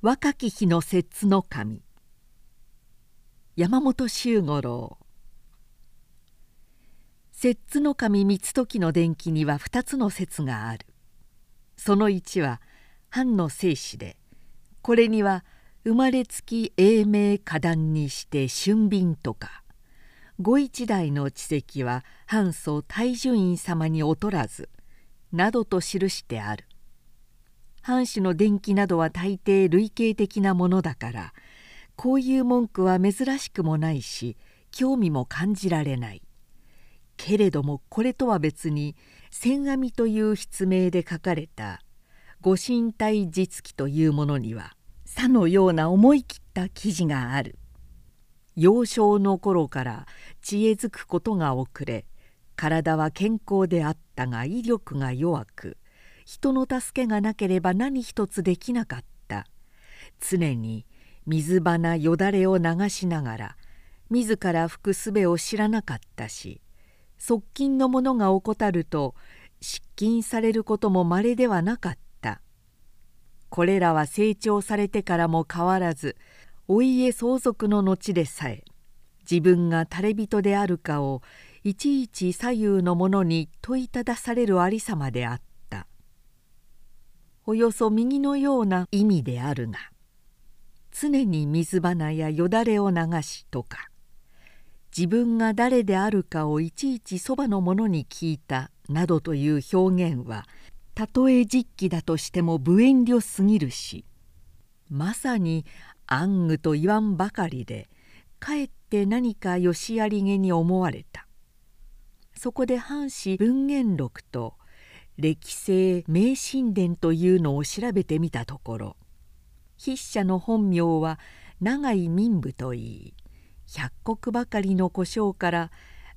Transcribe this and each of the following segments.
若き日の摂津の神。山本周五郎。摂津の神三時の伝記には2つの説がある。その1は藩の正史でこれには生まれつき英明花壇にして俊敏とか。御一代の知跡は藩祖大樹院様に劣らずなどと記してある。藩士の伝記などは大抵類型的なものだからこういう文句は珍しくもないし興味も感じられないけれどもこれとは別に「千阿弥」という筆名で書かれた「御神体実記」というものにはさのような思い切った記事がある。幼少の頃から知恵づくことが遅れ体は健康であったが威力が弱く人の助けがなければ何一つできなかった。常に水花よだれを流しながら自ら拭くすべを知らなかったし側近の者が怠ると失禁されることもまれではなかった。これらは成長されてからも変わらずお家相続の後でさえ自分が垂れ人であるかをいちいち左右の者に問いただされるありさまであった。およそ右のような意味であるが常に水花やよだれを流しとか自分が誰であるかをいちいちそばの者に聞いたなどという表現はたとえ実記だとしても無遠慮すぎるしまさに暗愚と言わんばかりでかえって何かよしありげに思われた。そこで藩士文言録と歴世名神殿というのを調べてみたところ筆者の本名は永井民部といい百石ばかりの故障から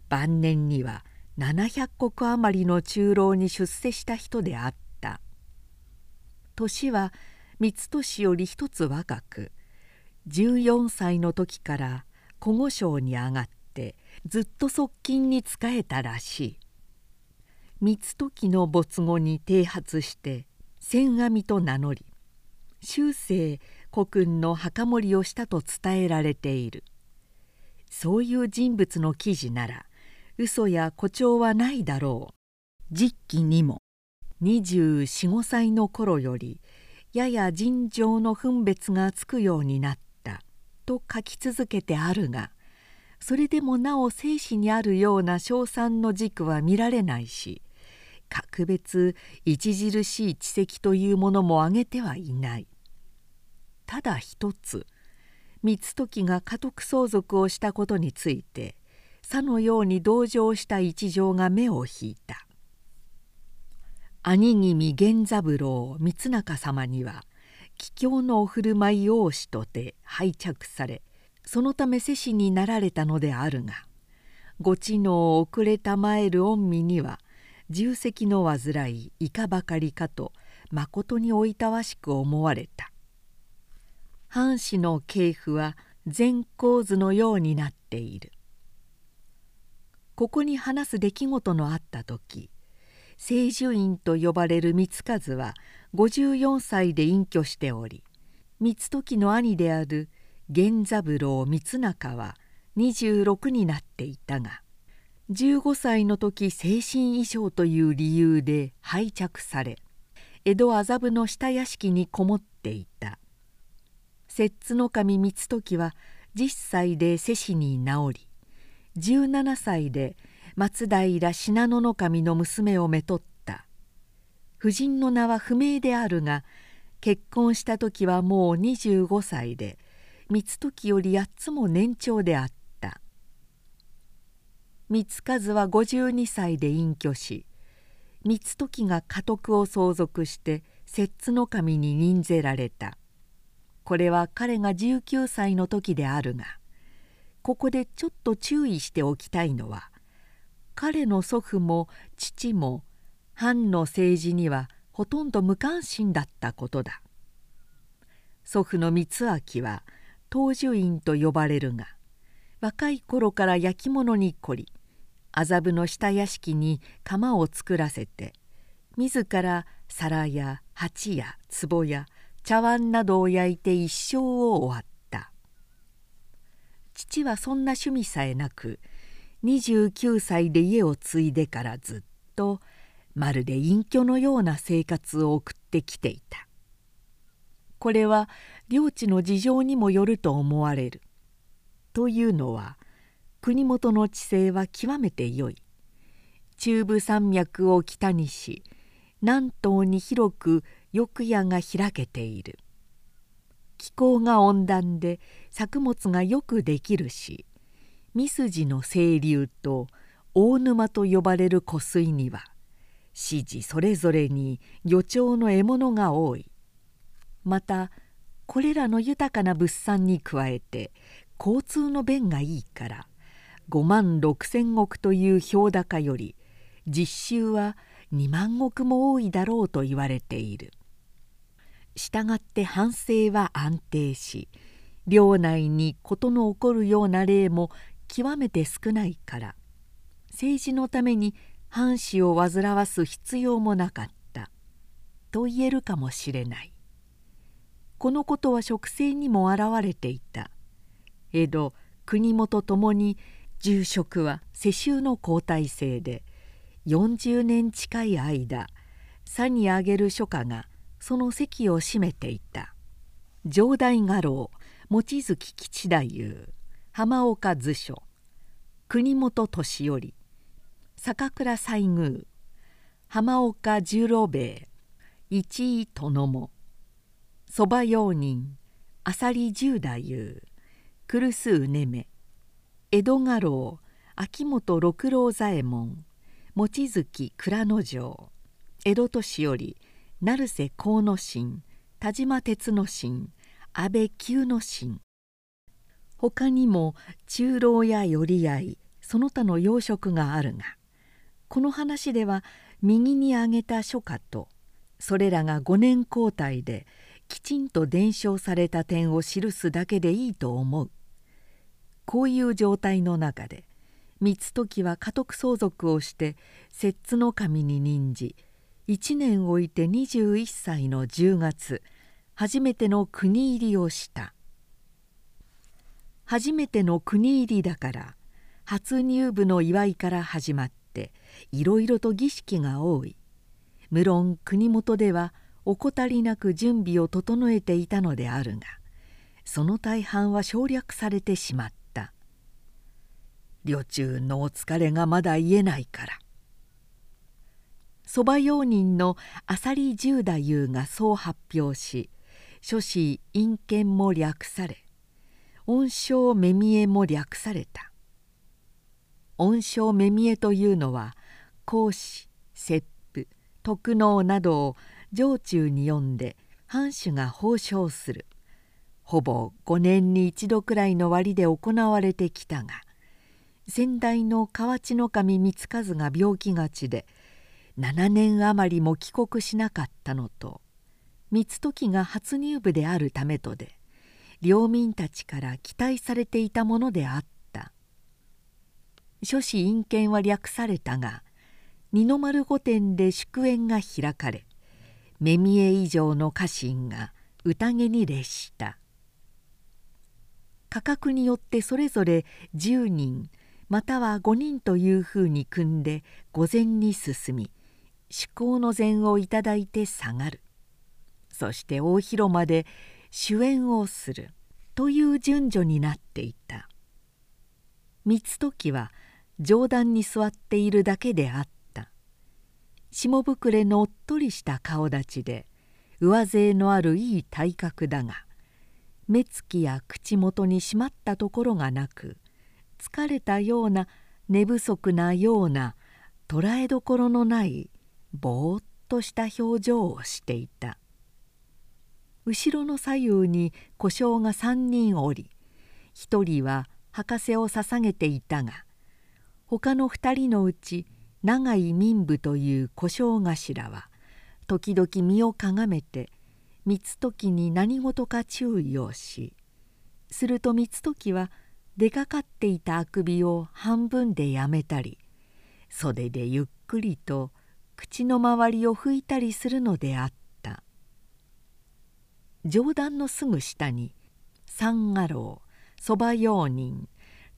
晩年には700石余りの中老に出世した人であった。年は三年より一つ若く14歳の時から古御省に上がってずっと側近に仕えたらしい。三時の没後に剃髪して千阿弥と名乗り終生古君の墓守りをしたと伝えられている。そういう人物の記事なら嘘や誇張はないだろう。実記にも245歳の頃よりやや尋常の分別がつくようになったと書き続けてあるがそれでもなお生死にあるような称賛の軸は見られないし格別著しい知跡というものも挙げてはいない。ただ一つ三時が家督相続をしたことについてさのように同情した一条が目を引いた。兄君源三郎光中様には帰郷のお振る舞いをしとて拝着されそのため世子になられたのであるがご知能を遅れたまえる御身には重責の患いいかばかりかとまことにおいたわしく思われた。藩士の系譜は全構図のようになっている。ここに話す出来事のあった時清寿院と呼ばれる光和は54歳で隠居しており光時の兄である源三郎光中は26になっていたが15歳の時精神異常という理由で廃着され江戸麻布の下屋敷にこもっていた。摂津守光時は10歳で世子に治り17歳で松平信濃守の娘をめとった。夫人の名は不明であるが結婚した時はもう25歳で光時より8つも年長であった。光和は52歳で隠居し光時が家督を相続して摂津守に任ぜられた。これは彼が19歳の時であるがここでちょっと注意しておきたいのは彼の祖父も父も藩の政治にはほとんど無関心だったことだ。祖父の光明は東樹院と呼ばれるが若い頃から焼き物に凝り麻布の下屋敷に釜を作らせて自ら皿や鉢や壺や茶碗などを焼いて一生を終わった。父はそんな趣味さえなく29歳で家を継いでからずっとまるで隠居のような生活を送ってきていた。これは領地の事情にもよると思われる。というのは国元の地勢は極めて良い。中部山脈を北にし南東に広く翼屋が開けている。気候が温暖で作物がよくできるし三筋の清流と大沼と呼ばれる湖水には指示それぞれに漁町の獲物が多い。またこれらの豊かな物産に加えて交通の便がいいから5万6千石という氷高より実習は2万石も多いだろうと言われている。したがって反省は安定し領内に事の起こるような例も極めて少ないから政治のために藩士を煩わす必要もなかったと言えるかもしれないこのことは植生にも表れていた江戸国元ともに住職は世襲の交代制で40年近い間佐にあげる書家がその席を占めていた。上代画廊望月吉太夫浜岡図書国本敏頼坂倉西宮浜岡十郎兵衛一位殿もそば用人浅利十太夫来すうねめ江戸画廊秋元六郎左衛門望月蔵之丞江戸年寄成瀬河野神田島鉄之進安倍久之進。他にも中老や寄り合いその他の養殖があるがこの話では右に挙げた書家とそれらが5年交代できちんと伝承された点を記すだけでいいと思う。こういう状態の中で光時は家督相続をして摂津の神に任じ1年置いて21歳の10月初めての国入りをした。初めての国入りだから初入部の祝いから始まっていろいろと儀式が多い。無論国元では怠りなく準備を整えていたのであるがその大半は省略されてしまった。旅中のお疲れがまだ言えないから。そば用人の浅利十太夫がそう発表し諸子陰見も略され恩賞目見えも略された。恩賞目見えというのは孔子切符徳能などを城中に読んで藩主が褒章する。ほぼ5年に一度くらいの割で行われてきたが先代の河内守光和が病気がちで7年余りも帰国しなかったのと光時が初入部であるためとで領民たちから期待されていたものであった。諸子陰見は略されたが二の丸御殿で祝宴が開かれ目見え以上の家臣が宴に列した。価格によってそれぞれ10人または5人というふうに組んで御前に進み至高の膳をいただいて下がる。そして大広間で主演をするという順序になっていた。光時は上段に座っているだけであった。下膨れのおっとりした顔立ちで上背のあるいい体格だが目つきや口元に締まったところがなく疲れたような寝不足なような捉えどころのないぼーっとした表情をしていた。後ろの左右に小姓が3人おり1人は博士を捧げていたが他の2人のうち永井民部という小姓頭は時々身をかがめて光時に何事か注意をしすると光時は出かかっていたあくびを半分でやめたり袖でゆっくりと口の周りを拭いたりするのであった。上段のすぐ下に三阿郎そば用人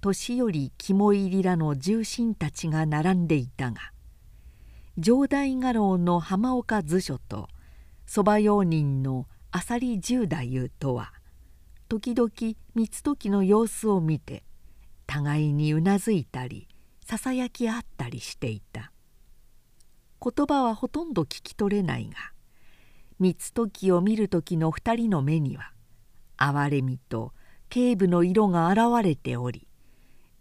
年寄り肝入りらの重臣たちが並んでいたが上代家老の浜岡図書とそば用人の浅利十太夫とは時々三時の様子を見て互いにうなずいたりささやき合ったりしていた。言葉はほとんど聞き取れないが三時を見る時の二人の目には哀れみと警部の色が現れており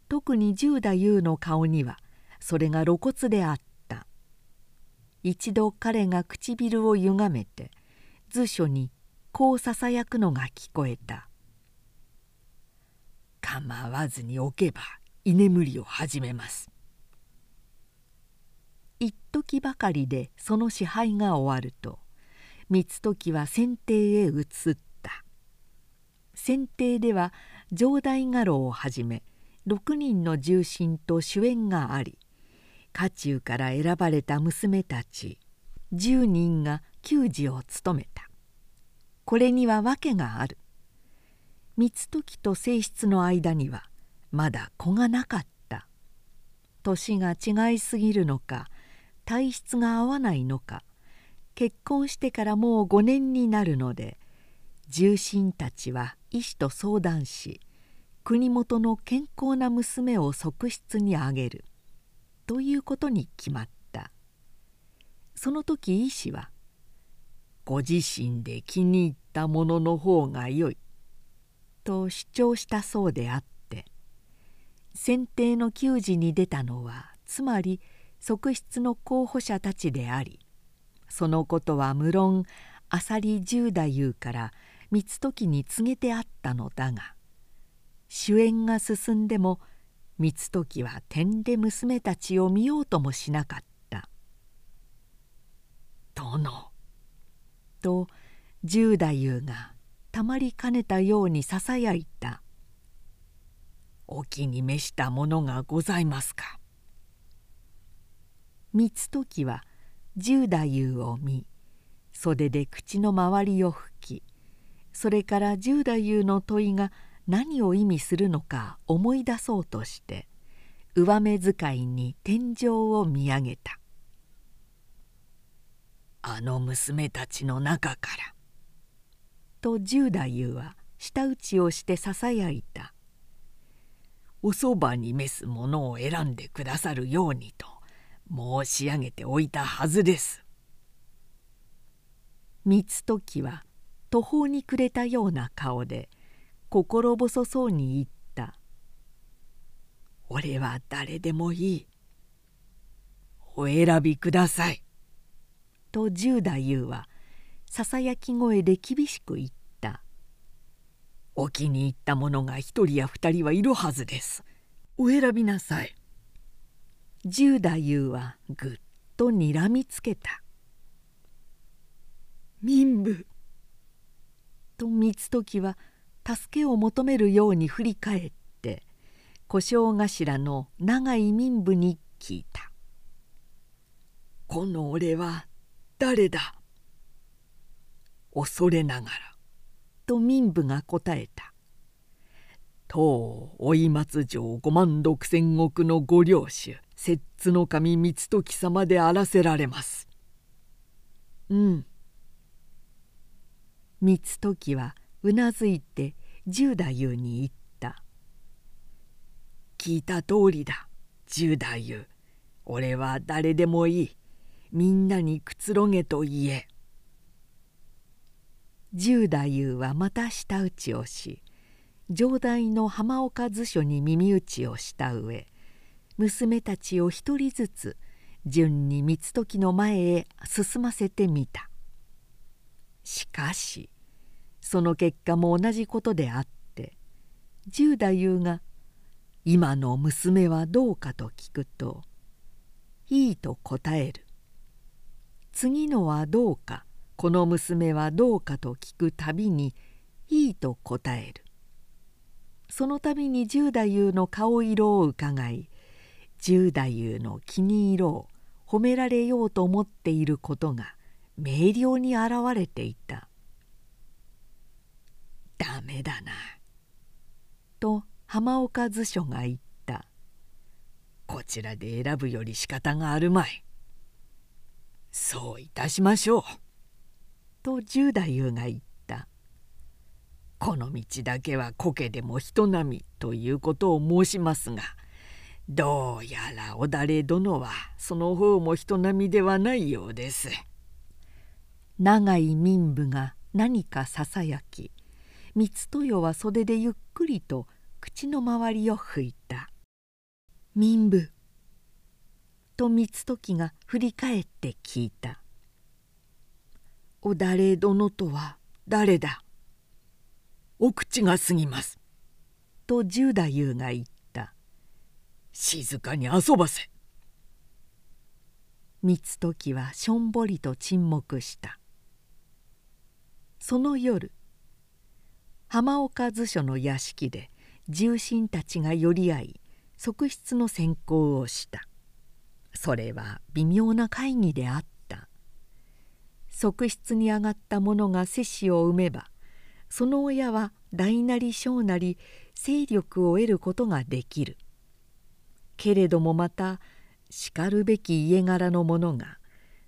特に十太夫の顔にはそれが露骨であった。一度彼が唇をゆがめて図書にこうささやくのが聞こえた「構わずに置けば居眠りを始めます」一時ばかりでその支配が終わると三時は先帝へ移った。先帝では上代家老をはじめ6人の重臣と主演があり家中から選ばれた娘たち10人が給仕を務めた。これには訳がある。三時と性質の間にはまだ子がなかった。年が違いすぎるのか体質が合わないのか結婚してからもう5年になるので重臣たちは医師と相談し国元の健康な娘を側室にあげる。ということに決まった。その時医師は「ご自身で気に入ったものの方がよい」と主張したそうであって選定の給仕に出たのはつまり側室の候補者たちでありそのことは無論浅利十太夫から三時に告げてあったのだが主演が進んでも三時は点で娘たちを見ようともしなかった「殿」と十太夫がたまりかねたようにささやいた「お気に召したものがございますか?」三時は十太夫を見袖で口の周りを拭きそれから十太夫の問いが何を意味するのか思い出そうとして上目遣いに天井を見上げた「あの娘たちの中から」と十太夫は舌打ちをしてささやいた「おそばに召すものを選んでくださるようにと申し上げておいたはずです」。三時は途方に暮れたような顔で「心細そうに言った「俺は誰でもいい。お選びください」と十太夫はささやき声で厳しく言った「お気に入ったものが一人や二人はいるはずです。お選びなさい」十太夫はぐっとにらみつけた「民部」と三時は助けを求めるように振り返って小正頭の長井民部に聞いた「この俺は誰だ?」恐れながら。と民部が答えた「当追松城五万六千石のご領主摂津の神光時様であらせられます」うん。光時はうなずいて十太夫に言った「聞いた通りだ十太夫。俺は誰でもいい。みんなにくつろげと言え」十太夫はまた舌打ちをし上代の浜岡図書に耳打ちをした上娘たちを一人ずつ順に三時の前へ進ませてみた。しかしその結果も同じことであって十太夫が「今の娘はどうか」と聞くと「いい」と答える。次のはどうかこの娘はどうかと聞くたびに「いい」と答える。その度に十太夫の顔色をうかがい十太夫の気に入ろう褒められようと思っていることが明瞭に現れていた。メだな」と浜岡図書が言った「こちらで選ぶより仕方があるまい」「そういたしましょう」と十太夫が言った「この道だけは苔でも人並みということを申しますがどうやらおだれ殿はその方も人並みではないようです」。長い民部が何かささやき光豊は袖でゆっくりと口の周りを拭いた「民部」と光時が振り返って聞いた「おだれ殿とは誰だ?」「お口が過ぎます」と十太夫が言った「静かに遊ばせ」光時はしょんぼりと沈黙した。その夜浜岡図書の屋敷で重臣たちが寄り合い側室の選考をした。それは微妙な会議であった。側室に上がった者が摂氏を生めばその親は大なり小なり勢力を得ることができる。けれどもまたしかるべき家柄の者が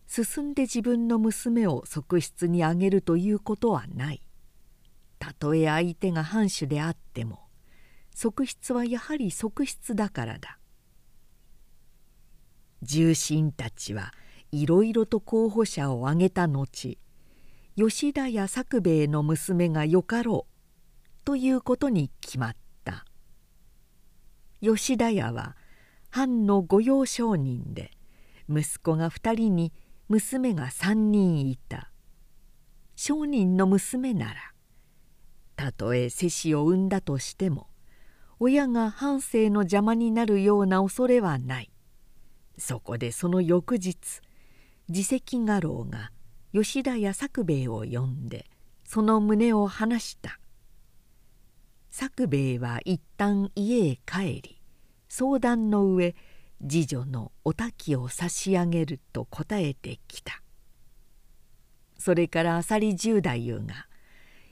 進んで自分の娘を側室にあげるということはない。たとえ相手が藩主であっても側室はやはり側室だからだ。重臣たちはいろいろと候補者を挙げた後吉田や作兵衛の娘がよかろうということに決まった。吉田屋は藩の御用商人で息子が2人に娘が三人いた。商人の娘ならたとえ世子を産んだとしても親が半生の邪魔になるような恐れはない。そこでその翌日自責画廊が吉田屋作兵衛を呼んでその旨を話した。作兵衛は一旦家へ帰り相談の上次女のお滝を差し上げると答えてきた。それから浅利十太夫が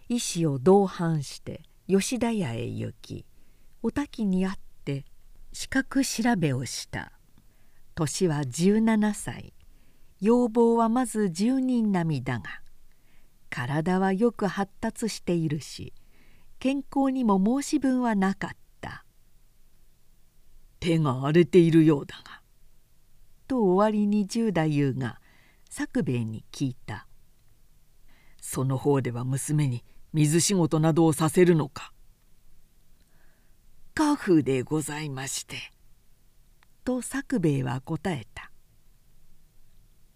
医師を同伴して吉田屋へ行きお滝に会って資格調べをした。年は17歳。要望はまず10人並みだが体はよく発達しているし健康にも申し分はなかった。手が荒れているようだが」と終わりに十太夫が作兵衛に聞いた「その方では娘に水仕事などをさせるのか」「家父でございまして」と作兵衛は答えた「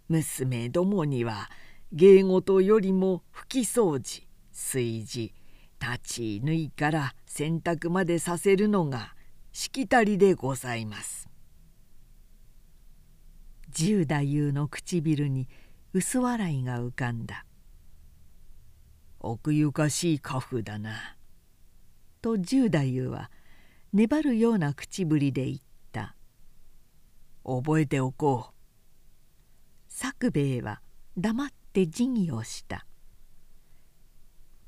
娘どもには芸事よりも拭き掃除炊事立ち縫いから洗濯までさせるのがしきたりでございます」十太夫の唇に薄笑いが浮かんだ「奥ゆかしい家父だな」と十太夫は粘るような口ぶりで言った「覚えておこう」作兵衛は黙って辞儀をした。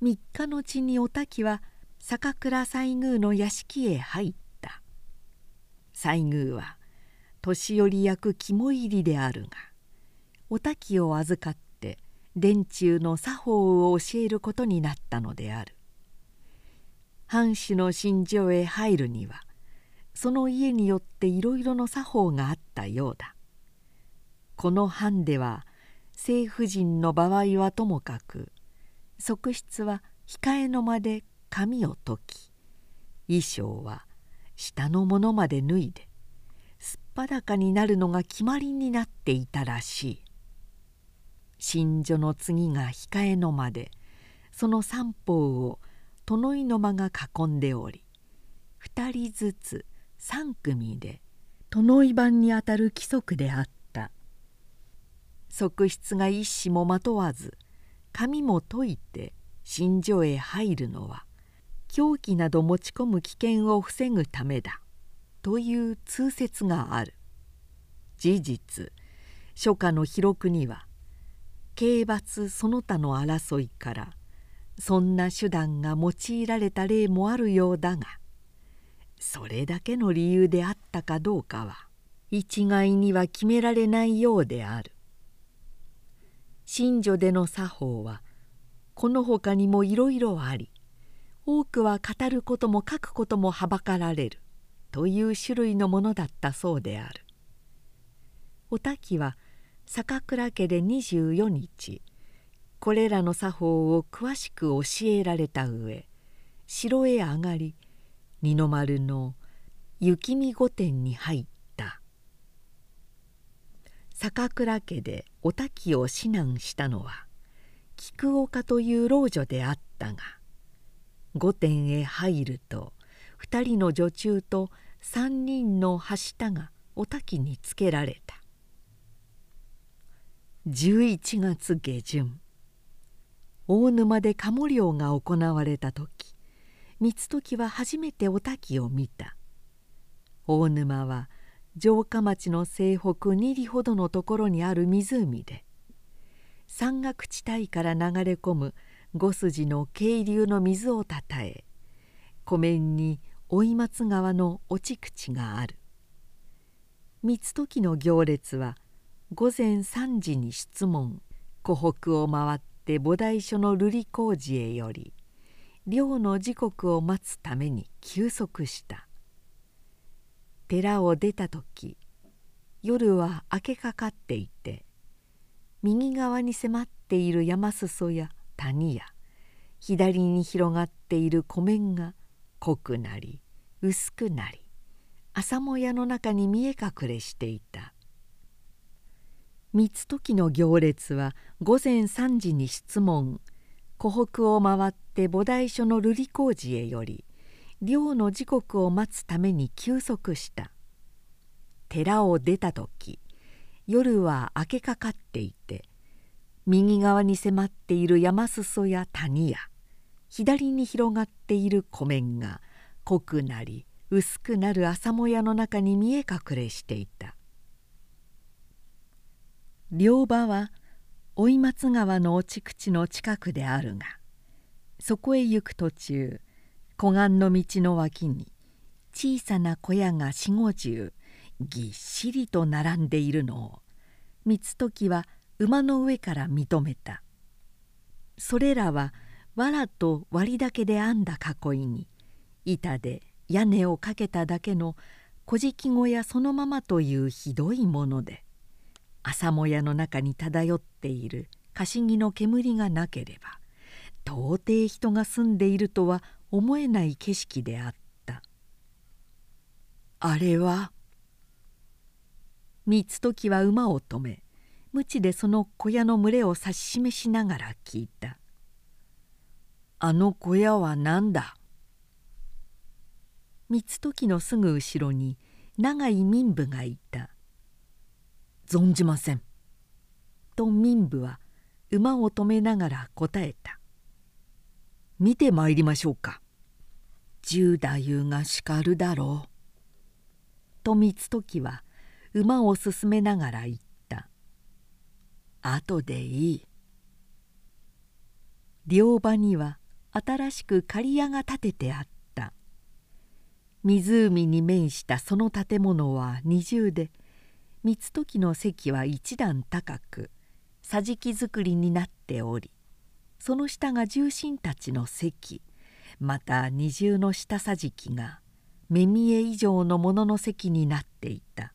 三日のちにお滝は坂倉西宮の屋敷へ入った。西宮は年寄り役肝入りであるがお滝を預かって殿中の作法を教えることになったのである。藩主の寝所へ入るにはその家によっていろいろの作法があったようだ。この藩では政婦人の場合はともかく側室は控えの間で髪を解き衣装は下のものまで脱いですっぱだかになるのが決まりになっていたらしい。新女の次が控えの間でその三方を殿井の間が囲んでおり二人ずつ三組で殿井番にあたる規則であった。側室が一子もまとわず髪も解いて新女へ入るのは凶器など持ち込む危険を防ぐためだという通説がある事実書家の記録には刑罰その他の争いからそんな手段が用いられた例もあるようだがそれだけの理由であったかどうかは一概には決められないようである。信女での作法はこのほかにもいろいろあり多くは語ることも書くこともはばかられるという種類のものだったそうである。お滝は坂倉家で24日これらの作法を詳しく教えられた上城へ上がり二の丸の雪見御殿に入った坂倉家でお滝を指南したのは菊岡という老女であったが御殿へ入ると2人の女中と3人のはしたがお滝につけられた。11月下旬大沼で鴨漁が行われた時光時は初めてお滝を見た。大沼は城下町の西北2里ほどのところにある湖で山岳地帯から流れ込む五筋の渓流の水をたたえ湖面に追松川の落ち口がある。三時の行列は午前3時に質問。湖北を回って菩提所の瑠璃工事へより漁の時刻を待つために休息した。寺を出た時夜は明けかかっていて右側に迫っている山裾や谷や左に広がっている湖面が濃くなり薄くなり朝もやの中に見え隠れしていた。三時の行列は午前3時に質問。湖北を回って菩提所の瑠璃工事へより漁の時刻を待つために休息した。寺を出た時夜は明けかかっていて右側に迫っている山裾や谷や左に広がっている湖面が濃くなり薄くなる朝もやの中に見え隠れしていた。両場は追松川の落ち口の近くであるがそこへ行く途中湖岸の道の脇に小さな小屋が四五十ぎっしりと並んでいるのを光時は馬の上から認めた。それらは藁と割りだけで編んだ囲いに板で屋根をかけただけの小敷小屋そのままというひどいもので朝もやの中に漂っているかしぎの煙がなければ到底人が住んでいるとは思えない景色であった。あれは三時は馬を止め鞭でその小屋の群れを指し示しながら聞いた「あの小屋は何だ?」三時のすぐ後ろに長い民部がいた「存じません」と民部は馬を止めながら答えた「見てまいりましょうか。十太夫が叱るだろう」と三時は馬を進めながら言った「後でいい」両場には新しく刈屋が建ててあった。湖に面したその建物は二重で三時の席は一段高く桟敷造りになっておりその下が重臣たちの席。また二重の下桟敷が目見え以上のものの席になっていた。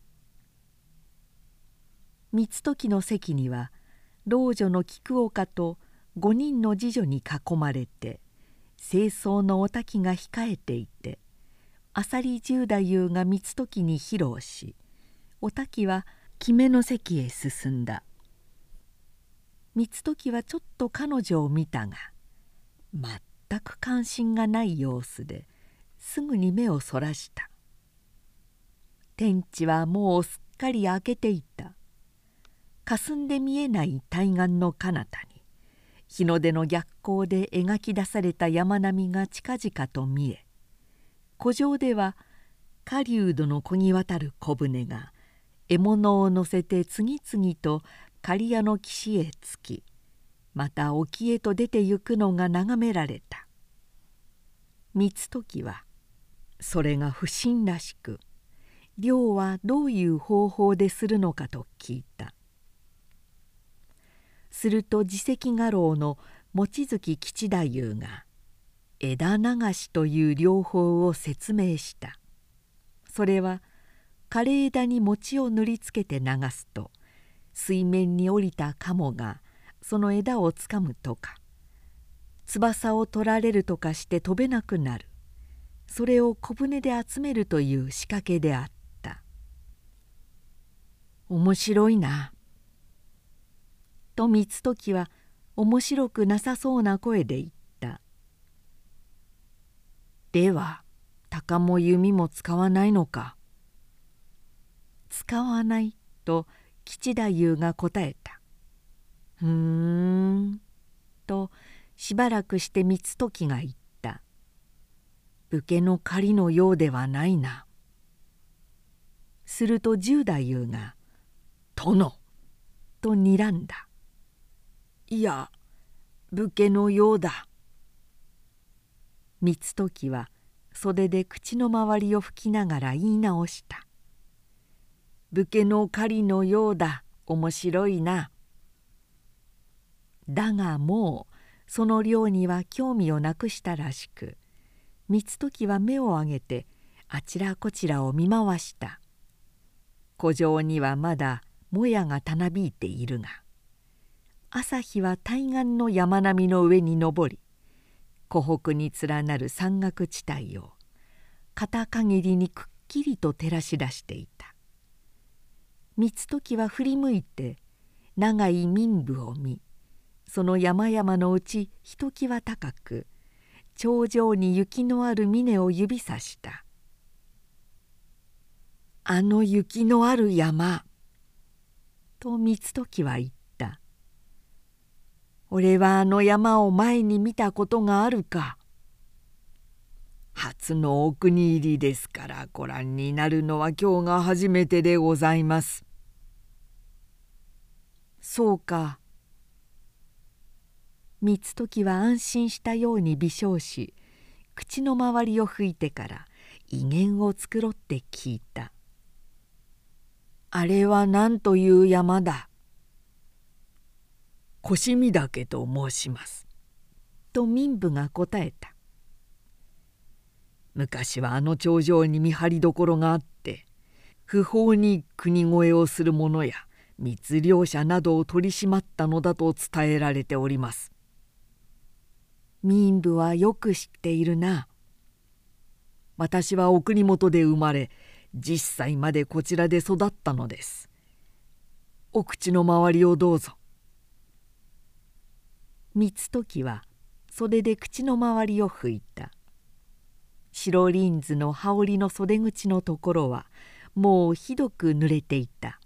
三時の席には老女の菊岡と五人の次女に囲まれて清掃のお滝が控えていて浅利十太夫が三時に披露しお滝は決めの席へ進んだ。三時はちょっと彼女を見たが全く関心がない様子ですぐに目をそらした。天地はもうすっかり明けていた。霞んで見えない対岸の彼方に日の出の逆光で描き出された山並みが近々と見え湖上では狩人の漕ぎ渡る小舟が獲物を乗せて次々と刈谷の岸へ着きまた沖へと出てゆくのが眺められた。光時はそれが不審らしく漁はどういう方法でするのかと聞いた。すると自責画廊の望月吉太夫が枝流しという療法を説明した。それは枯れ枝に餅を塗りつけて流すと水面に降りたカモがその枝をつかむとか翼を取られるとかして飛べなくなる。それを小舟で集めるという仕掛けであった「面白いな」と光時は面白くなさそうな声で言った「では鷹も弓も使わないのか」使わないと吉太夫が答えた「ふーん」としばらくして光時が言った「武家の狩りのようではないな」すると十太夫が「殿」と睨んだ「いや武家のようだ」光時は袖で口の周りを拭きながら言い直した「武家の狩りのようだ。面白いな」だがもうその漁には興味をなくしたらしく光時は目を上げてあちらこちらを見回した。湖上にはまだもやがたなびいているが朝日は対岸の山並みの上に登り湖北に連なる山岳地帯を肩限りにくっきりと照らし出していた。光時は振り向いて長い民部を見その山々のうちひときわ高く頂上に雪のある峰を指さした「あの雪のある山」と光時は言った「俺はあの山を前に見たことがあるか」初のお国入りですからご覧になるのは今日が初めてでございます。そうか光時は安心したように微笑し口の周りを拭いてから威厳を繕って聞いた「あれは何という山だ?」「腰見岳と申します」と民部が答えた昔はあの頂上に見張りどころがあって不法に国越えをする者や密漁者などを取り締まったのだと伝えられております民部はよく知っているな。私はお国元で生まれ10歳までこちらで育ったのです。お口の周りをどうぞ。光時は袖で口の周りを拭いた。白リンズの羽織の袖口のところはもうひどく濡れていた。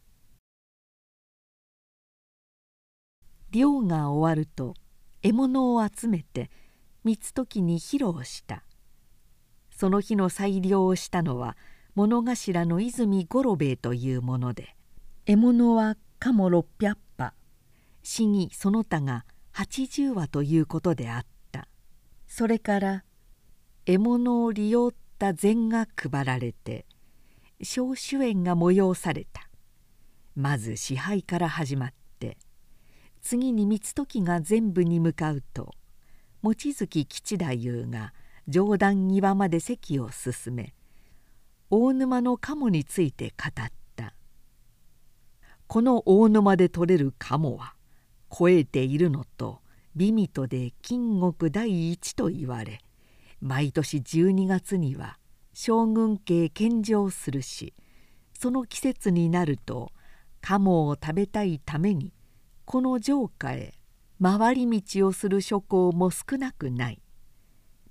漁が終わると獲物を集めて三時に披露した。その日の裁量をしたのは物頭の泉五郎兵衛というもので獲物は鴨600羽。市議その他が80羽ということであった。それから獲物を利用った膳が配られて小主演が催された。まず支配から始まって次に光時が全部に向かうと「望月吉太夫が上段際まで席を進め大沼の鴨について語った。この大沼で取れる鴨は超えているのと美味とで金国第一と言われ毎年12月には将軍家献上するしその季節になると鴨を食べたいためにこの城下へ回り道をする諸侯も少なくない。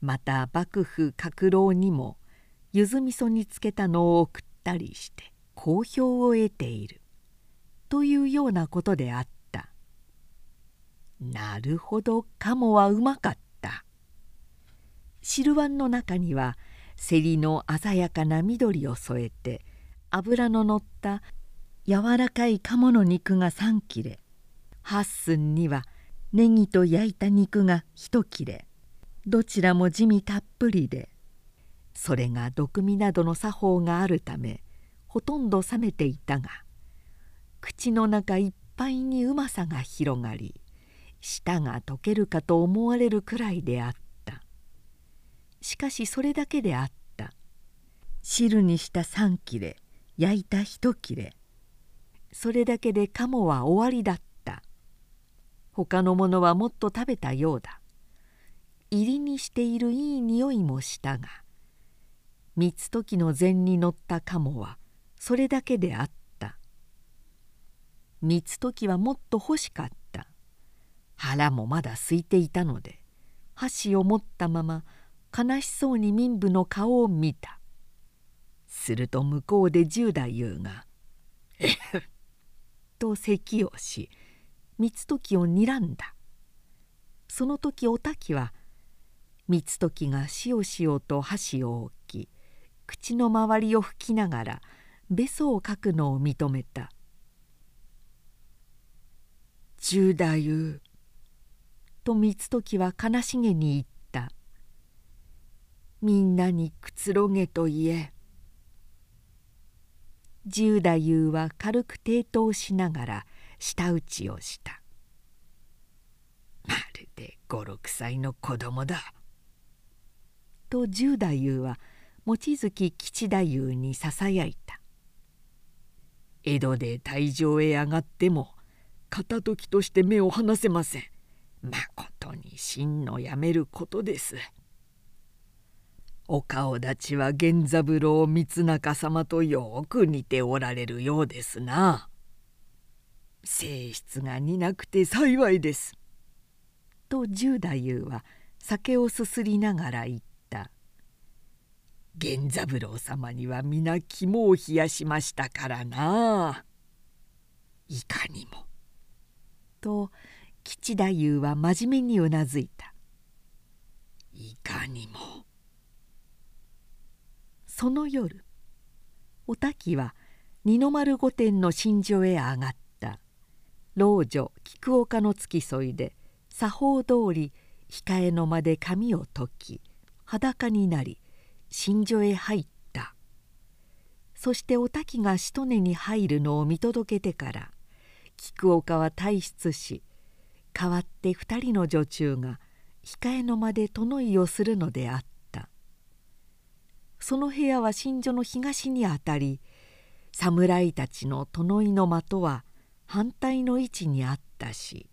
また幕府閣楼にもゆずみそにつけたのを送ったりして好評を得ている。というようなことであった。なるほど鴨はうまかった。汁碗の中にはせりの鮮やかな緑を添えて脂ののった柔らかい鴨の肉が3切れ八寸にはネギと焼いた肉が一切れどちらも地味たっぷりでそれが毒味などの作法があるためほとんど冷めていたが口の中いっぱいにうまさが広がり舌が溶けるかと思われるくらいであった。しかしそれだけであった。汁にした3切れ焼いた1切れ。それだけで鴨は終わりだった。他のものはもっと食べたようだ。入りにしているいい匂いもしたが三時の膳に乗った鴨はそれだけであった。三時はもっと欲しかった。腹もまだ空いていたので箸を持ったまま悲しそうに民部の顔を見た。すると向こうで十太夫が「えっ!」と咳をし三時を睨んだ。その時お滝は三時がしおしおと箸を置き口の周りを拭きながらべそをかくのを認めた「十太夫」と三時は悲しげに言った「みんなにくつろげと言え」十太夫は軽く抵当しながら舌打ちをした「まるで五六歳の子供だ」と十太夫は望月吉太夫にささやいた。江戸で退場へ上がっても片時として目を離せません。まことに真のやめることです。お顔立ちは源三郎光中様とよく似ておられるようですな。性質が似なくて幸いです」と十太夫は酒をすすりながら言った「源三郎様には皆肝を冷やしましたからな。いかにも」と吉太夫は真面目にうなずいた「いかにも」その夜お滝は二の丸御殿の寝所へ上がった。老女菊岡の付き添いで作法通り控えの間で髪を解き裸になり寝所へ入った。そしてお滝がしとねに入るのを見届けてから菊岡は退出し代わって二人の女中が控えの間で殿井をするのであった。その部屋は寝所の東にあたり侍たちの殿井の的は反対の位置にあったし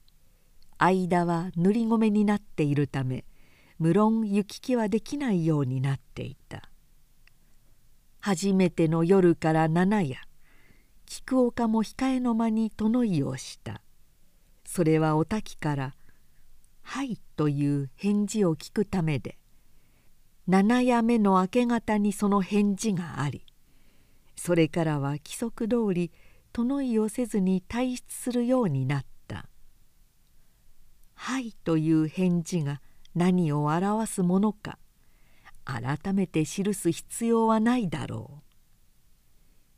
間は塗り込になっているため無論行き来はできないようになっていた。初めての夜から七夜菊岡も控えの間に殿井をした。それはお滝から「はい」という返事を聞くためで七夜目の明け方にその返事がありそれからは規則通り殿井をせずに退出するようになった「はい」という返事が何を表すものか改めて記す必要はないだろう。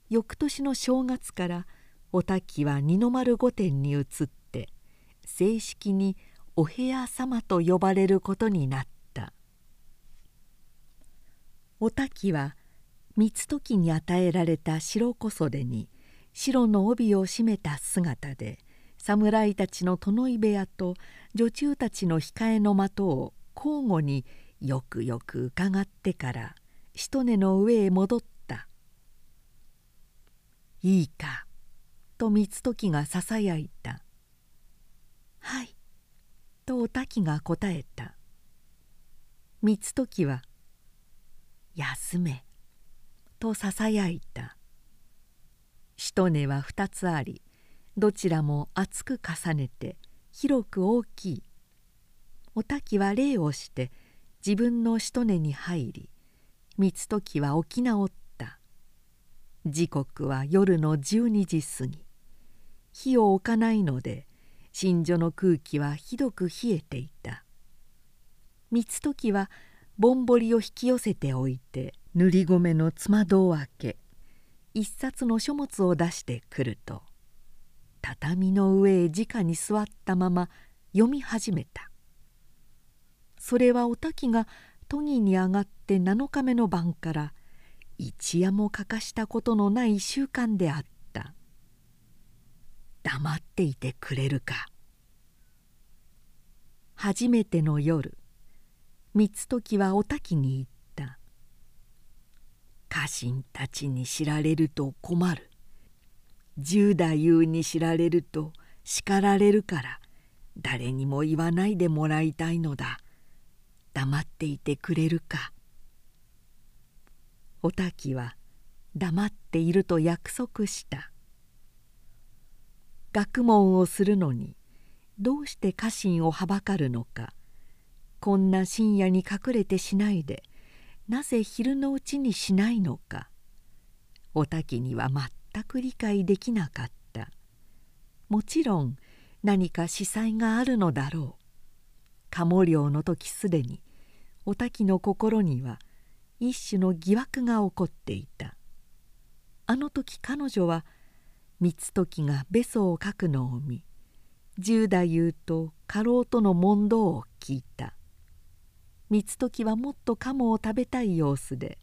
翌年の正月からお滝は二の丸御殿に移って正式にお部屋様と呼ばれることになった。お滝は三時に与えられた白小袖に白の帯を締めた姿で侍たちの殿井部屋と女中たちの控えの的を交互によくよく伺ってから一根の上へ戻った「いいか」と三時がささやいた「はい」とお滝が答えた。三時は「休め」とささやいた。一根は二つありどちらも厚く重ねて広く大きい。お滝は礼をして自分の一根に入り三時は起き直った。時刻は夜の12時過ぎ。火を置かないので寝所の空気はひどく冷えていた。三時はぼんぼりを引き寄せておいて塗り米のつまどを開け一冊の書物を出してくると畳の上へ直に座ったまま読み始めた。それはお滝が都議に上がって7日目の晩から一夜も欠かしたことのない習慣であった。黙っていてくれるか。初めての夜三時はお滝に言った「家臣たちに知られると困る。十太夫に知られると叱られるから誰にも言わないでもらいたいのだ。黙っていてくれるか」お滝は黙っていると約束した。学問をするのにどうして家臣をはばかるのか。こんな深夜に隠れてしないでなぜ昼のうちにしないのか。お滝には全く理解できなかった。もちろん何か司祭があるのだろう。鴨漁の時すでにお滝の心には一種の疑惑が起こっていた。あの時彼女は三時がべそを書くのを見十太夫と家老との問答を聞いた。三時はもっと鴨を食べたい様子で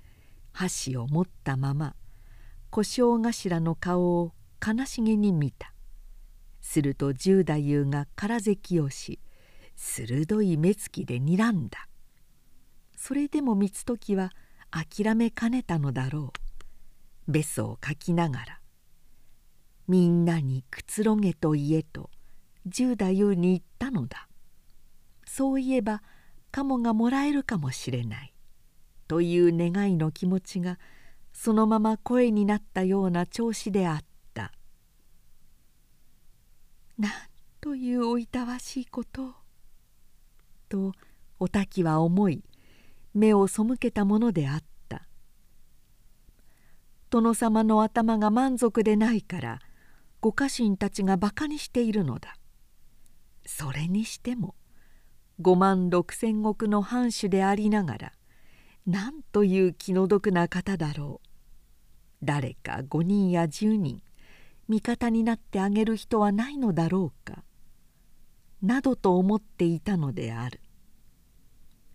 箸を持ったまま小正頭の顔を悲しげに見た。すると十太夫が空咳をし鋭い目つきで睨んだ。それでも三時は諦めかねたのだろう。べそを書きながら「みんなにくつろげと言え」と十太夫に言ったのだ。そういえばカモがもらえるかもしれないという願いの気持ちがそのまま声になったような調子であった「なんというおいたわしいことをとお滝は思い目を背けたものであった殿様の頭が満足でないからご家臣たちがバカにしているのだそれにしても5万6千石の藩主でありながらなんという気の毒な方だろう。誰か5人や10人味方になってあげる人はないのだろうかなどと思っていたのである。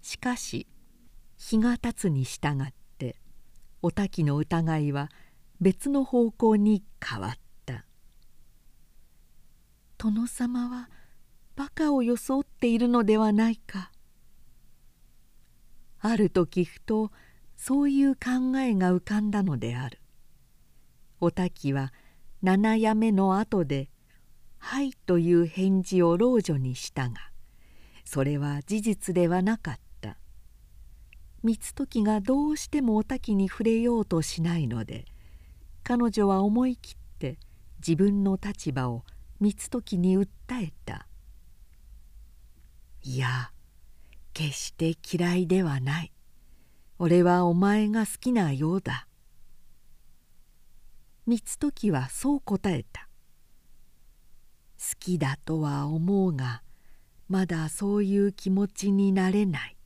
しかし日が経つに従ってお滝の疑いは別の方向に変わった「殿様はバカを装っているのではないか」ある時ふとそういう考えが浮かんだのである。お滝は七夜目の後で「はい」という返事を老女にしたがそれは事実ではなかった。三時がどうしてもお滝に触れようとしないので彼女は思い切って自分の立場を三時に訴えた「いや決して嫌いではない。俺はお前が好きなようだ」三時はそう答えた「好きだとは思うがまだそういう気持ちになれない。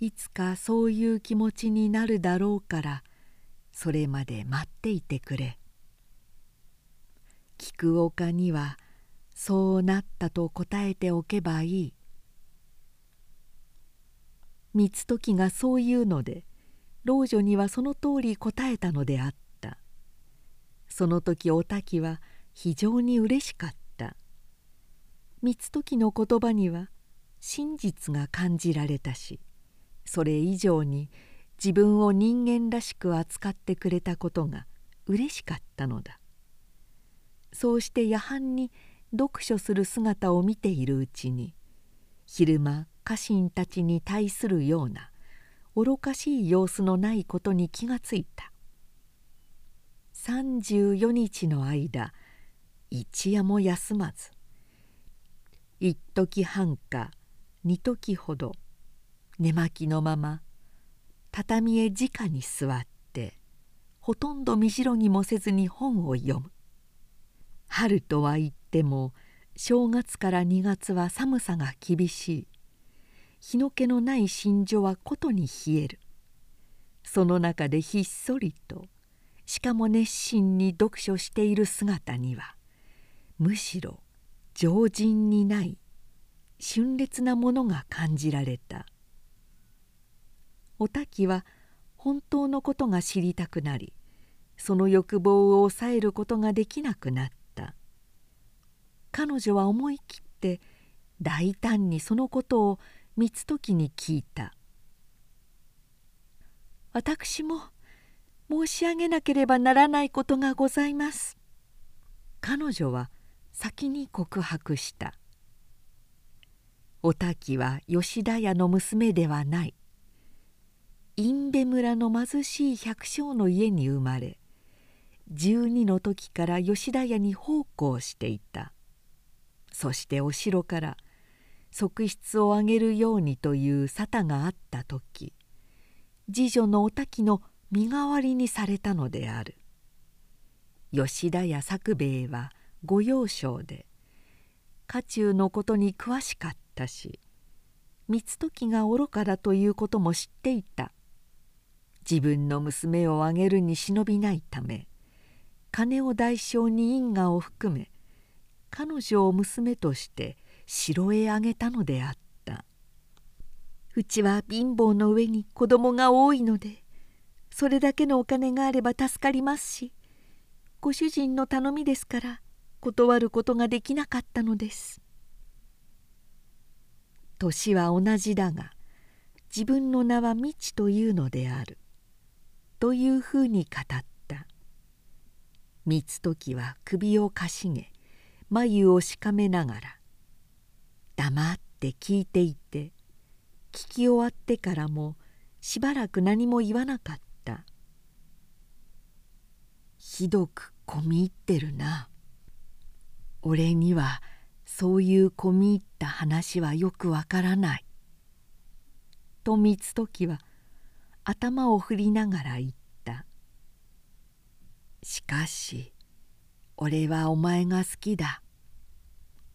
いつかそういう気持ちになるだろうからそれまで待っていてくれ」菊岡にはそうなったと答えておけばいい。三時がそう言うので老女にはその通り答えたのであった。その時お滝は非常にうれしかった。三時の言葉には真実が感じられたしそれ以上に自分を人間らしく扱ってくれたことがうれしかったのだ。そうして夜半に読書する姿を見ているうちに昼間家臣たちに対するような愚かしい様子のないことに気がついた。34日の間一夜も休まず一時半か二時ほど寝巻きのまま畳へ直に座ってほとんど身代ぎもせずに本を読む。春とは言っても正月から2月は寒さが厳しい。日の気のない心情はことに冷える。その中でひっそりとしかも熱心に読書している姿にはむしろ常人にない峻烈なものが感じられた。お滝は本当のことが知りたくなりその欲望を抑えることができなくなった。彼女は思い切って大胆にそのことを三時に聞いた「私も申し上げなければならないことがございます」彼女は先に告白した。お滝は吉田屋の娘ではない。印部村の貧しい百姓の家に生まれ12の時から吉田屋に奉公していた。そしてお城から側室を挙げるようにという沙汰があった時次女のお滝の身代わりにされたのである。吉田屋作兵衛は御用商で家中のことに詳しかったし光時が愚かだということも知っていた。自分の娘をあげるに忍びないため金を代償に因果を含め彼女を娘として城へあげたのであった。うちは貧乏の上に子供が多いのでそれだけのお金があれば助かりますしご主人の頼みですから断ることができなかったのです。年は同じだが自分の名は未知というのである。というふうに語った。三時は首をかしげ眉をしかめながら黙って聞いていて聞き終わってからもしばらく何も言わなかった。ひどく込み入ってるな。俺にはそういう込み入った話はよくわからない」と三時は頭を振りながら言った「しかし俺はお前が好きだ。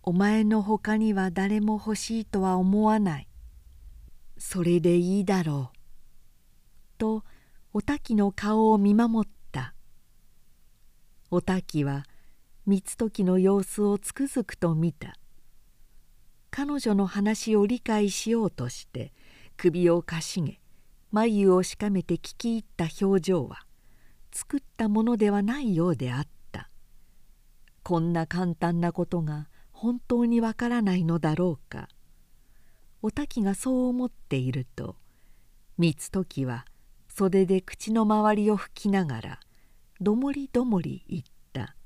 お前のほかには誰も欲しいとは思わない。それでいいだろう」とお滝の顔を見守った。お滝は三時の様子をつくづくと見た。彼女の話を理解しようとして首をかしげ眉をしかめて聞き入った表情は作ったものではないようであった。こんな簡単なことが本当にわからないのだろうかお滝がそう思っていると三時は袖で口の周りを拭きながらどもりどもり言った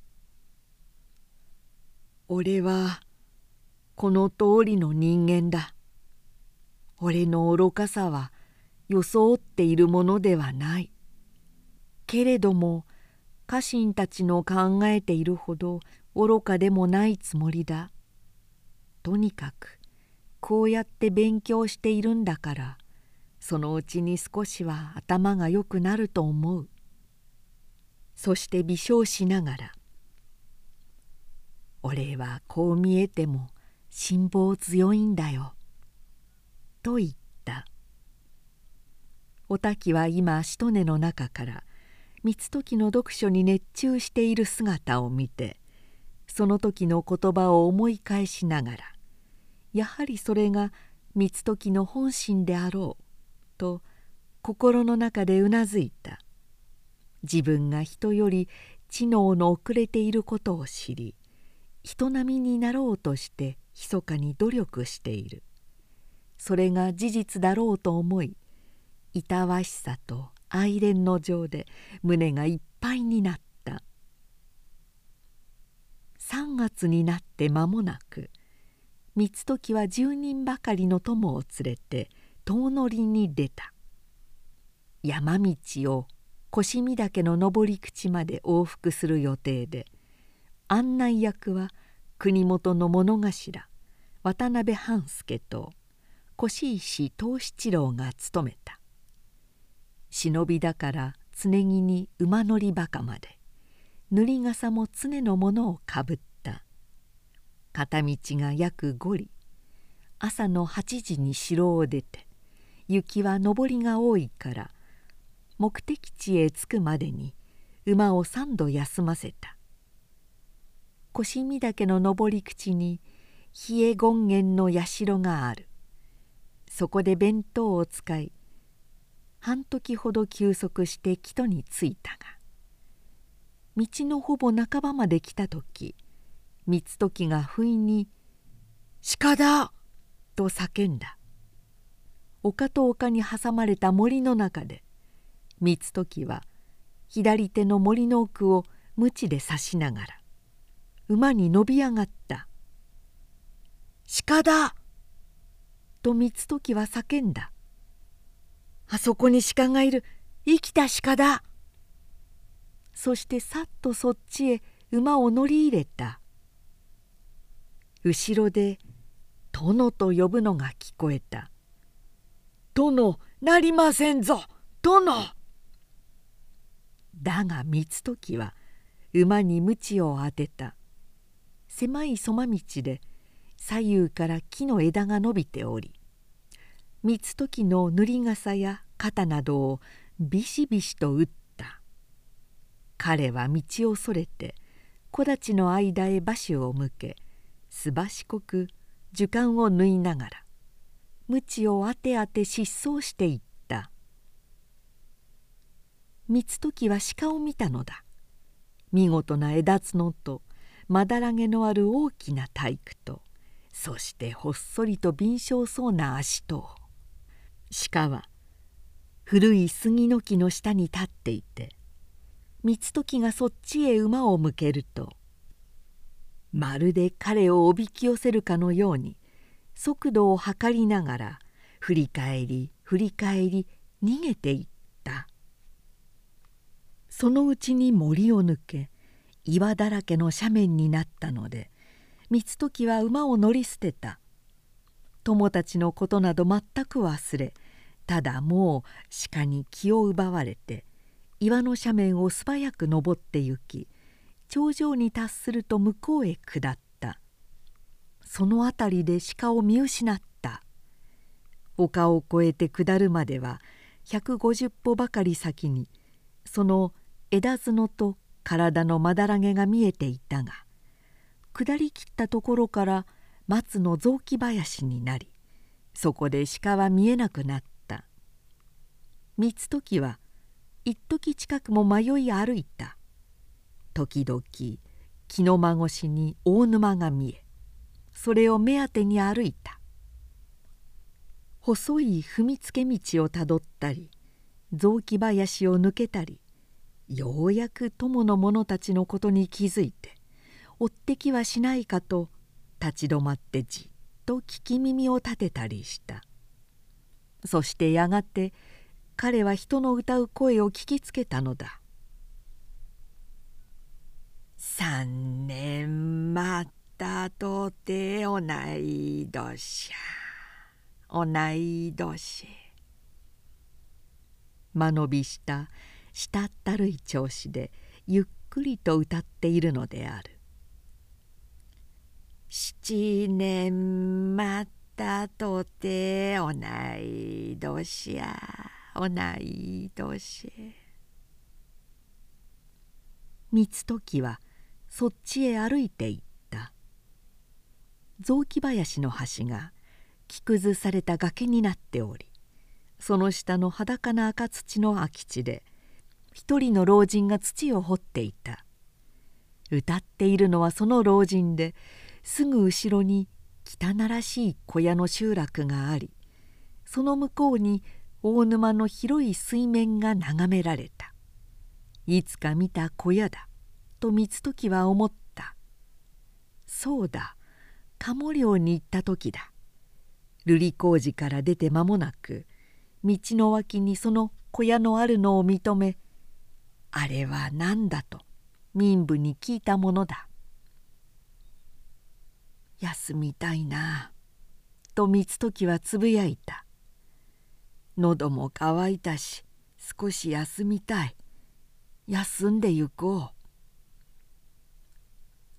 俺はこの通りの人間だ。俺の愚かさは装っているものではない。けれども家臣たちの考えているほど愚かでもないつもりだ。とにかくこうやって勉強しているんだからそのうちに少しは頭がよくなると思う。そして微笑しながら俺はこう見えても辛抱強いんだよ」と言ったお滝は今しとねの中から三時の読書に熱中している姿を見てその時の言葉を思い返しながらやはりそれが三時の本心であろうと心の中でうなずいた。自分が人より知能の遅れていることを知り人並みになろうとして密かに努力している。それが事実だろうと思いいたわしさと愛恋の情で胸がいっぱいになった。3月になって間もなく三時は10人ばかりの友を連れて遠乗りに出た。山道を腰見岳の登り口まで往復する予定で案内役は国元の物頭渡辺半助と越石藤七郎が務めた。忍びだから常着に馬乗りバカまで。塗り笠も常のものをかぶった。片道が約5里。朝の8時に城を出て雪は上りが多いから目的地へ着くまでに馬を3度休ませた。腰見岳の登り口に冷え権現の社がある。そこで弁当を使い半時ほど休息して木戸に着いたが道のほぼ半ばまで来た時光時が不意に「鹿だ!」と叫んだ丘と丘に挟まれた森の中で光時は左手の森の奥を鞭で刺しながら馬に伸び上がった「鹿だ!」と光時は叫んだ「あそこに鹿がいる生きた鹿だ!」そしてさっとそっちへ馬を乗り入れた。後ろで「殿」と呼ぶのが聞こえた「殿なりませんぞ。殿!」だが光時は馬に鞭を当てた。狭いそま道で左右から木の枝が伸びており光時の塗り傘や肩などをビシビシと打った彼は道をそれて木立の間へ馬首を向けすばしこく樹幹を縫いながら鞭をあてあて疾走していった。光時は鹿を見たのだ。見事な枝角とまだらげのある大きな体育とそしてほっそりと敏捷そうな足と。鹿は古い杉の木の下に立っていて光時がそっちへ馬を向けるとまるで彼をおびき寄せるかのように速度を測りながら振り返り振り返り逃げていった。そのうちに森を抜け岩だらけの斜面になったので光時は馬を乗り捨てた。友たちのことなど全く忘れただもう鹿に気を奪われて岩の斜面を素早く登って行き頂上に達すると向こうへ下った。その辺りで鹿を見失った。丘を越えて下るまでは150歩ばかり先にその枝角と体のまだらげが見えていたが下りきったところから松の雑木林になりそこで鹿は見えなくなった。光時は一時近くも迷い歩いた。時々木の間越しに大沼が見えそれを目当てに歩いた。細い踏みつけ道をたどったり雑木林を抜けたりようやく友の者たちのことに気づいて追ってきはしないかと立ち止まってじっと聞き耳を立てたりした。そしてやがて彼は人の歌う声を聞きつけたのだ。三年待ったとて同い年。同い年。間延びしたしたったるい調子でゆっくりと歌っているのである。七年待ったとて同い年や。同い年光時はそっちへ歩いていった。雑木林の端が木くずされた崖になっておりその下の裸な赤土の空き地で一人の老人が土を掘っていた。歌っているのはその老人ですぐ後ろに汚らしい小屋の集落がありその向こうに大沼の広い水面が眺められた。いつか見た小屋だと光時は思った。そうだ鴨漁に行った時だ。瑠璃工事から出て間もなく道の脇にその小屋のあるのを認めあれは何だと民部に聞いたものだ。休みたいなと光時はつぶやいた。喉も渇いたし少し休みたい。休んでゆこう。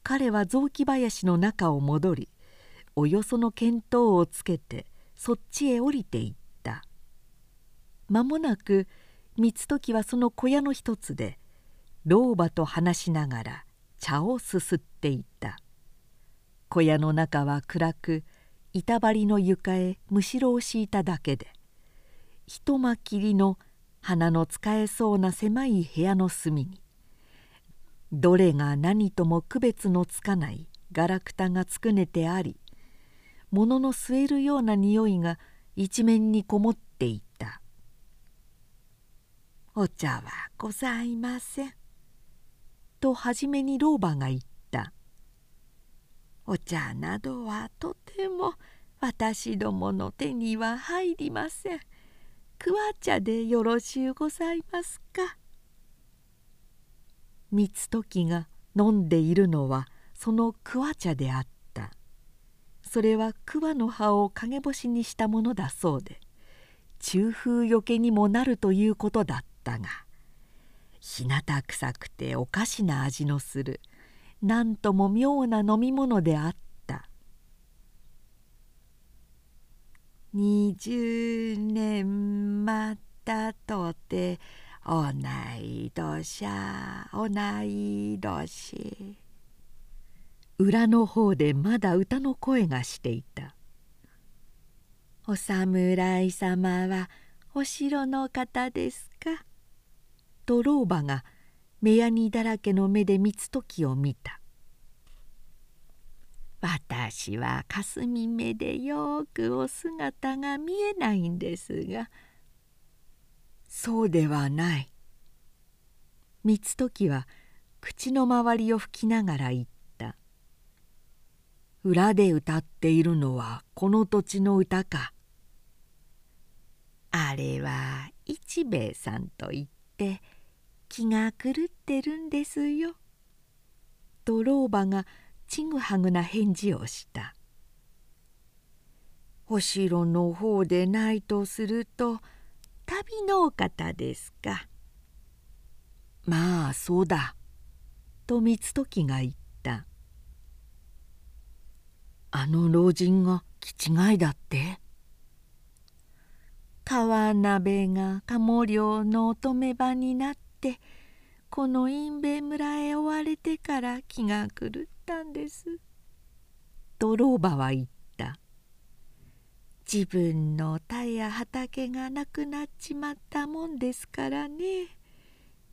彼は雑木林の中を戻りおよその見当をつけてそっちへ降りていった。間もなく光時はその小屋の一つで老婆と話しながら茶をすすっていた。小屋の中は暗く板張りの床へむしろを敷いただけで。一間きりの花の使えそうな狭い部屋の隅にどれが何とも区別のつかないガラクタがつくねてあり物の吸えるような匂いが一面にこもっていた「お茶はございません」と初めに老婆が言った「お茶などはとても私どもの手には入りません」「桑茶でよろしゅうございますか」光時が飲んでいるのはその桑茶であった。それは桑の葉を陰干しにしたものだそうで中風よけにもなるということだったが日向臭くておかしな味のするなんとも妙な飲み物であった「二十年待ったとて同い年同い年」。裏の方でまだ歌の声がしていた「お侍様はお城の方ですか?」と老婆が目やにだらけの目で三時を見た「私は霞目でよくお姿が見えないんですが」「そうではない」三時は口の周りを拭きながら言った裏で歌っているのはこの土地の歌か。あれは一兵衛さんと言って気が狂ってるんですよ。と老婆がちぐはぐな返事をした。お城の方でないとすると旅のお方ですか。まあそうだ。と三時が言った。あの老人が気違いだって川鍋が鴨漁の乙女場になってこの隠兵衛村へ追われてから気が狂ったんです」と老婆は言った「自分の田や畑がなくなっちまったもんですからね。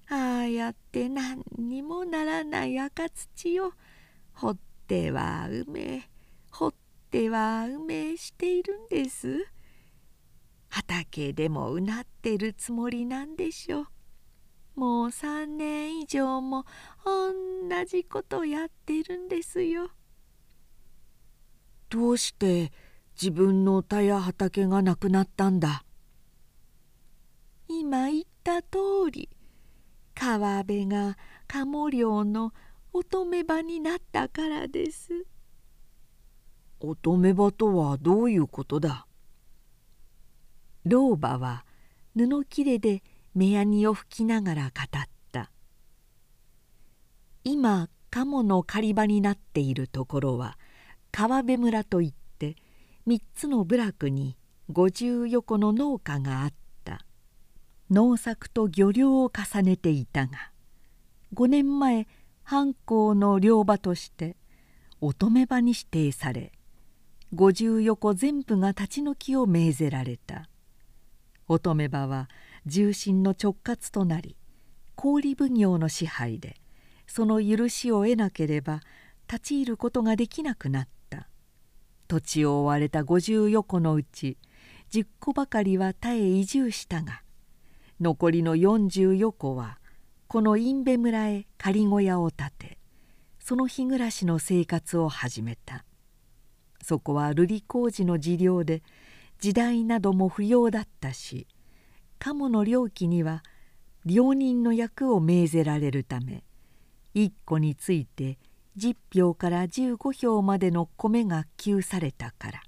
ああやって何にもならない赤土を掘っては埋め掘っては埋めしているんです。畑でもうなってるつもりなんでしょう。もう3年以上も同じことやってるんですよ。どうして自分の田や畑がなくなったんだ？今言った通り川辺が鴨漁の乙女場になったからです。乙女場とはどういうことだ？老婆は布切れで目やにを拭きながら語った。今鴨の狩り場になっているところは川辺村といって3つの部落に50横の農家があった。農作と漁業を重ねていたが5年前藩校の漁場として乙女場に指定され五十横全部が立ち退きを命ぜられた。乙女場は重臣の直轄となり氷奉行の支配でその許しを得なければ立ち入ることができなくなった。土地を追われた五十横のうち10個ばかりは他へ移住したが残りの40横はこの印部村へ仮小屋を建てその日暮らしの生活を始めた。そこは瑠璃工事の事業で時代なども不要だったし鴨の猟期には領人の役を命ぜられるため一個について10票から15票までの米が給されたから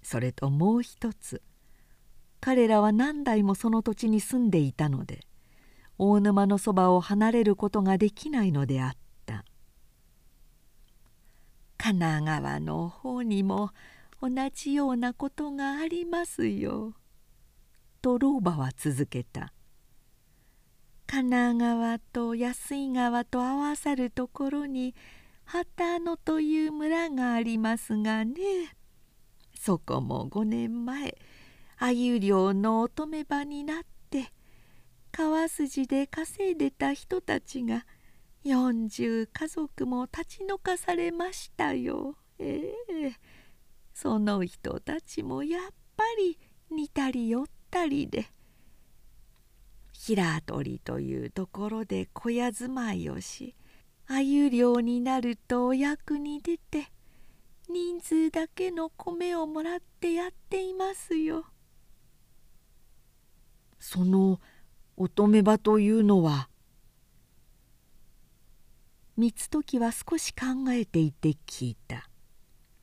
それともう一つ彼らは何代もその土地に住んでいたので大沼のそばを離れることができないのであった。神奈川の方にも同じようなことがありますよ」と老婆は続けた「神奈川と安井川と合わさるところに旗野という村がありますがね。そこも5年前鮎漁の乙女場になって川筋で稼いでた人たちが40家族も立ち退かされましたよ。ええ。その人たちもやっぱり似たり寄ったりで平取というところで小屋住まいをし鮎漁になるとお役に出て人数だけの米をもらってやっていますよ。その乙女場というのは光時は少し考えていて聞いた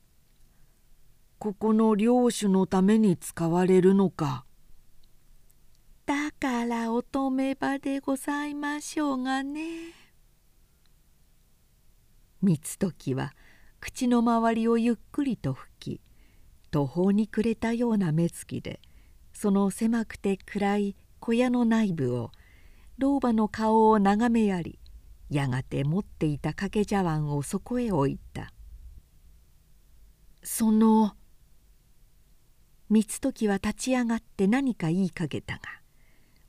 「ここの領主のために使われるの」から乙女場でございましょうがね。光時は口の周りをゆっくりと吹き途方に暮れたような目つきでその狭くて暗い小屋の内部を老婆の顔を眺めやりやがて持っていた掛け茶碗をそこへ置いたその光時は立ち上がって何か言いかけたが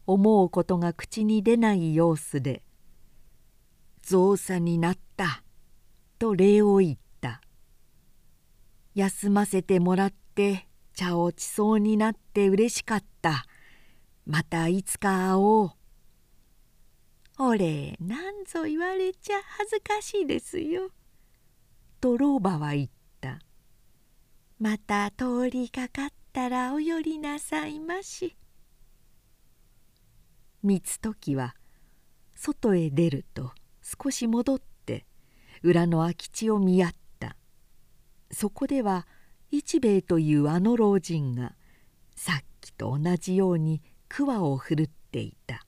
思うことが口に出ない様子で「造作になった」と礼を言った「休ませてもらって茶をちそうになってうれしかった」またいつか会おう。お礼なんぞ言われちゃ恥ずかしいですよ。と老婆は言った。また通りかかったらお寄りなさいまし。光時は外へ出ると少し戻って裏の空き地を見合った。そこでは一兵衛というあの老人がさっきと同じように桑を振るっていた。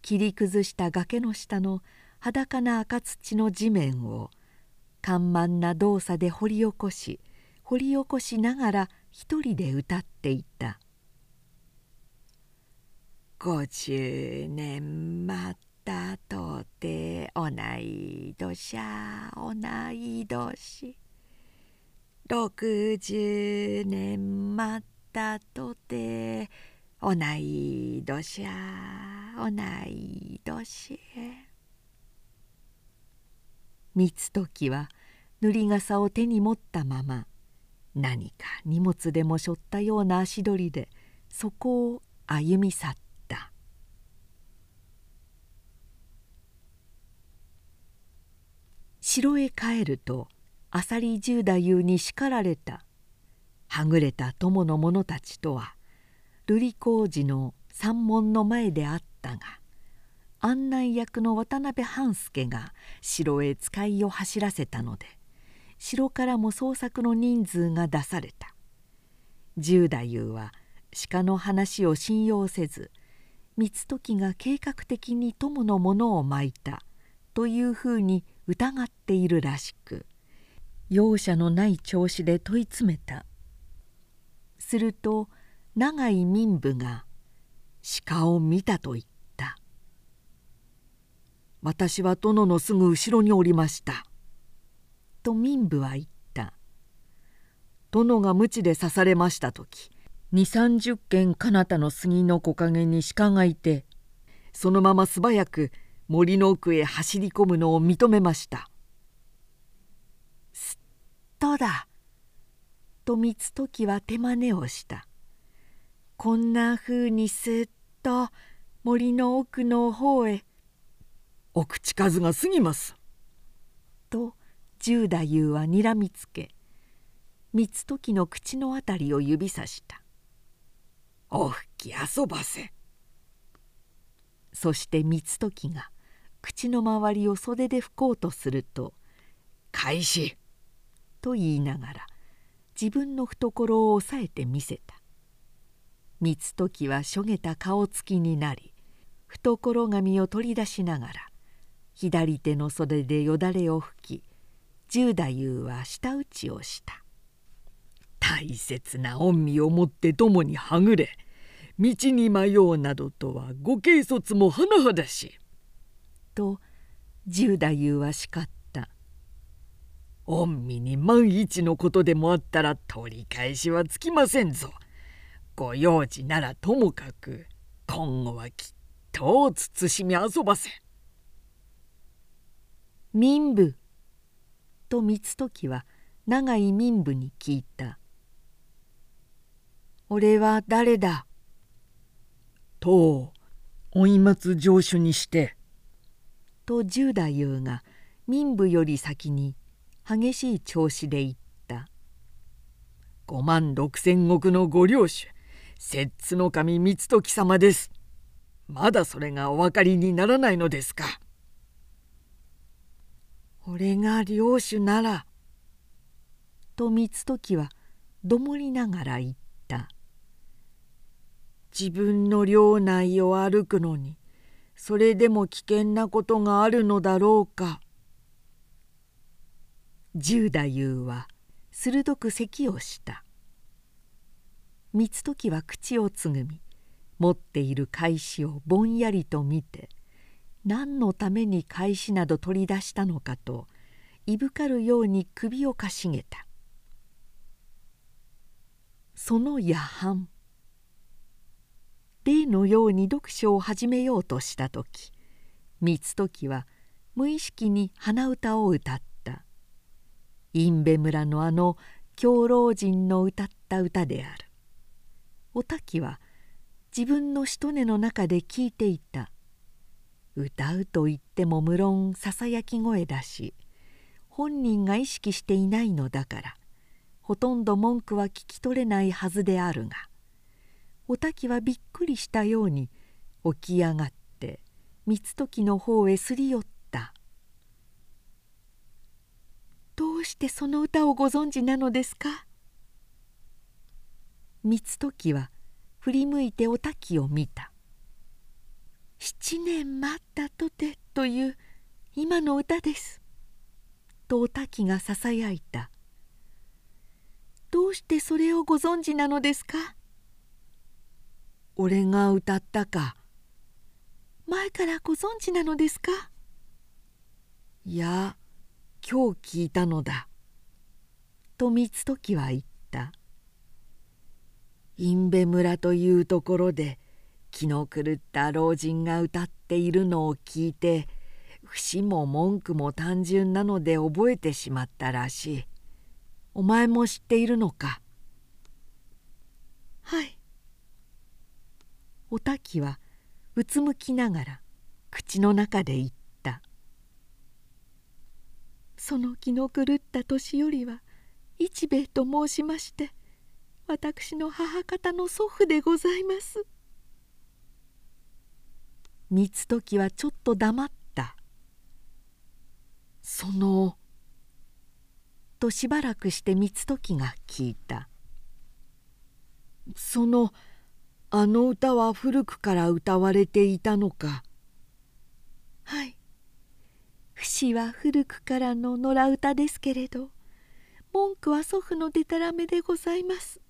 切り崩した崖の下の裸な赤土の地面を緩慢な動作で掘り起こし掘り起こしながら一人で歌っていた「五十年待ったとて同い年ゃ同い年」「六十年待ったとて同い年ゃ同い年。光時は塗り傘を手に持ったまま何か荷物でも背負ったような足取りでそこを歩み去った。城へ帰ると浅利十太夫に叱られた。はぐれた友の者たちとは瑠璃光寺の山門の前であったが案内役の渡辺半助が城へ使いを走らせたので城からも捜索の人数が出された。十太夫は鹿の話を信用せず光時が計画的に友のものをまいた。というふうに疑っているらしく容赦のない調子で問い詰めた。すると永井民部が鹿を見たと言った「私は殿のすぐ後ろにおりました」と民部は言った「殿が鞭で刺されました時二三十軒彼方の杉の木陰に鹿がいてそのまま素早く森の奥へ走り込むのを認めました」すっとだと光時は手真似をしたこんなふうにすっと森の奥の方へ「お口数が過ぎます」と十太夫はにらみつけ光時の口のあたりを指さした「お吹き遊ばせ」そして光時が口の周りを袖で拭こうとすると「開始!」と言いながら自分の懐を押さえてみせた光時はしょげた顔つきになり懐紙を取り出しながら左手の袖でよだれを拭き十太夫は舌打ちをした「大切な御身をもって共にはぐれ道に迷うなどとはご軽率も甚だしい」と十太夫は叱った御身に万一のことでもあったら取り返しはつきませんぞ。ご用事ならともかく今後はきっと慎み遊ばせ。民部と光時は長い民部に聞いた「俺は誰だ?」とおい松城主にして」と十太夫が民部より先に激しい調子で言った「五万六千石のご領主摂津の神光時様です」まだそれがお分かりにならないのですか。俺が領主なら」と光時はどもりながら言った「自分の領内を歩くのにそれでも危険なことがあるのだろうか」十太夫は鋭く咳をした。光時は口をつぐみ持っている返しをぼんやりと見て何のために返しなど取り出したのかといぶかるように首をかしげた。その夜半例のように読書を始めようとした時光時は無意識に鼻歌を歌った。印部村のあの狂老人の歌った歌である。お滝は自分のしとねの中で聞いていた。歌うと言っても無論ささやき声だし本人が意識していないのだからほとんど文句は聞き取れないはずであるがお滝はびっくりしたように起き上がって光時の方へすり寄った「どうしてその歌をご存知なのですか?」光時は振り向いてお滝を見た「七年待ったとて」という今の歌です」とお滝がささやいた。どうしてそれをご存知なのですか？俺が歌ったか。前からご存知なのですか？いや今日聞いたのだ。と光時は言った。印部村というところで気の狂った老人が歌っているのを聞いて節も文句も単純なので覚えてしまったらしい。お前も知っているのか？はい。お滝はうつむきながら口の中で言った。その気の狂った年寄りは一兵衛と申しまして私の母方の祖父でございます。光時はちょっと黙った。そのとしばらくして光時が聞いた「そのあの歌は古くから歌われていたのか」「はい。節は古くからの野良歌ですけれど文句は祖父のでたらめでございます」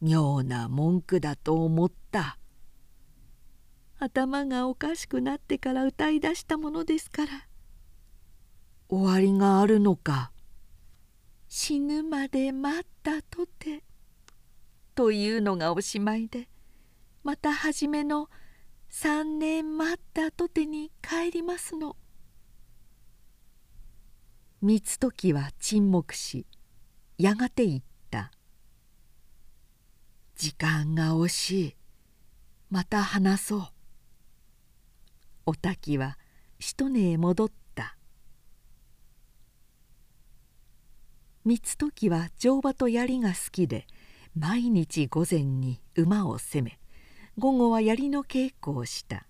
妙な文句だと思った。頭がおかしくなってから歌い出したものですから。終わりがあるのか？死ぬまで待ったとてというのがおしまいでまた初めの三年待ったとてに帰りますの。光時は沈黙しやがて言った「時間が惜しい。また話そう」お滝はしとねへ戻った。光時は乗馬と槍が好きで毎日午前に馬を攻め午後は槍の稽古をした。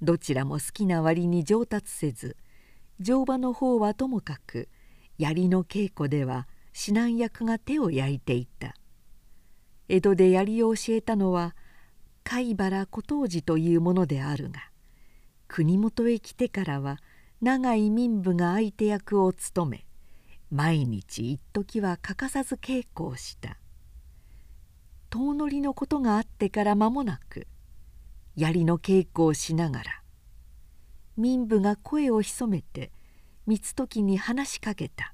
どちらも好きな割に上達せず乗馬の方はともかく槍の稽古では指南役が手を焼いていた。江戸で槍を教えたのは貝原小藤寺というものであるが国元へ来てからは長い民部が相手役を務め毎日一時は欠かさず稽古をした。遠乗りのことがあってから間もなく槍の稽古をしながら民部が声を潜めて光時に話しかけた。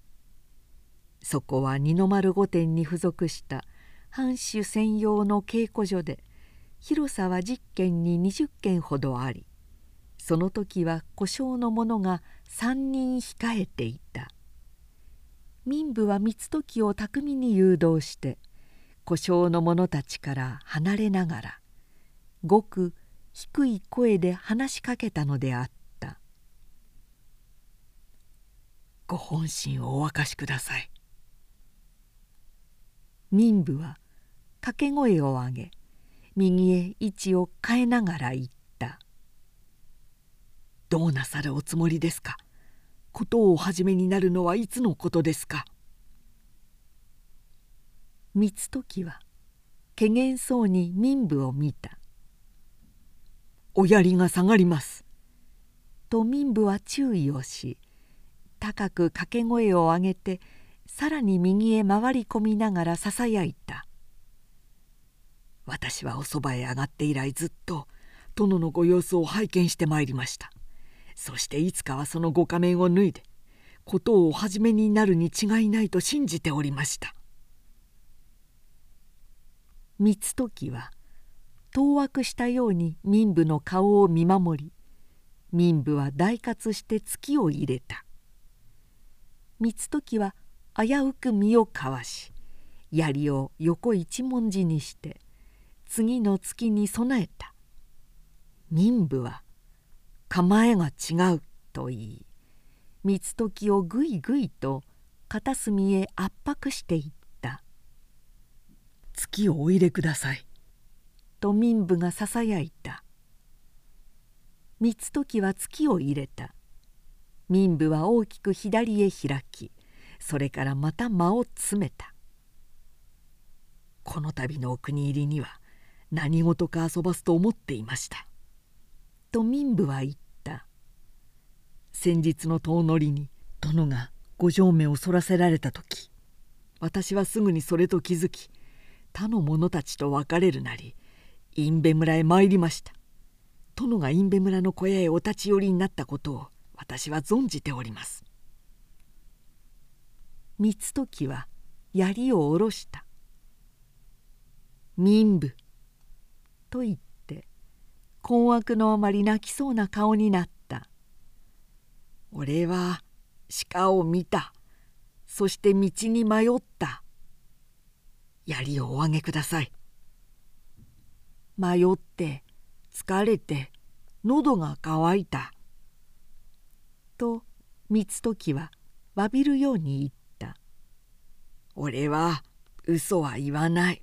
そこは二の丸御殿に付属した藩主専用の稽古所で広さは10軒に20軒ほどありその時は故障の者が3人控えていた。民部は光時を巧みに誘導して故障の者たちから離れながらごく低い声で話しかけたのであった「ご本心をお明かしください」民部は掛け声を上げ右へ位置を変えながら言った「どうなさるおつもりですか？ことをお始めになるのはいつのことですか?」光時はけげんそうに民部を見た「お槍が下がります」と民部は注意をし高く掛け声を上げてさらに右へ回り込みながらささやいた「私はおそばへ上がって以来ずっと殿のご様子を拝見してまいりました。そしていつかはそのご仮面を脱いで事をお始めになるに違いないと信じておりました」光時は当惑したように民部の顔を見守り民部は大喝して月を入れた。光時は危うく身をかわし槍を横一文字にして次の月に備えた。民部は構えが違うと言い光時をぐいぐいと片隅へ圧迫していった「月をお入れください」と民部がささやいた。光時は月を入れた。民部は大きく左へ開きそれからまた間を詰めた。この度のお国入りには何事か遊ばすと思っていました」と民部は言った。先日の遠乗りに殿がご正面をそらせられた時私はすぐにそれと気づき他の者たちと別れるなり印部村へ参りました。殿が印部村の小屋へお立ち寄りになったことを私は存じております。光時は槍を下ろした「民部」と言って困惑のあまり泣きそうな顔になった「俺は鹿を見た。そして道に迷った。槍をお上げください」迷って疲れて喉が渇いたと光時は詫びるように言った俺は嘘は言わない。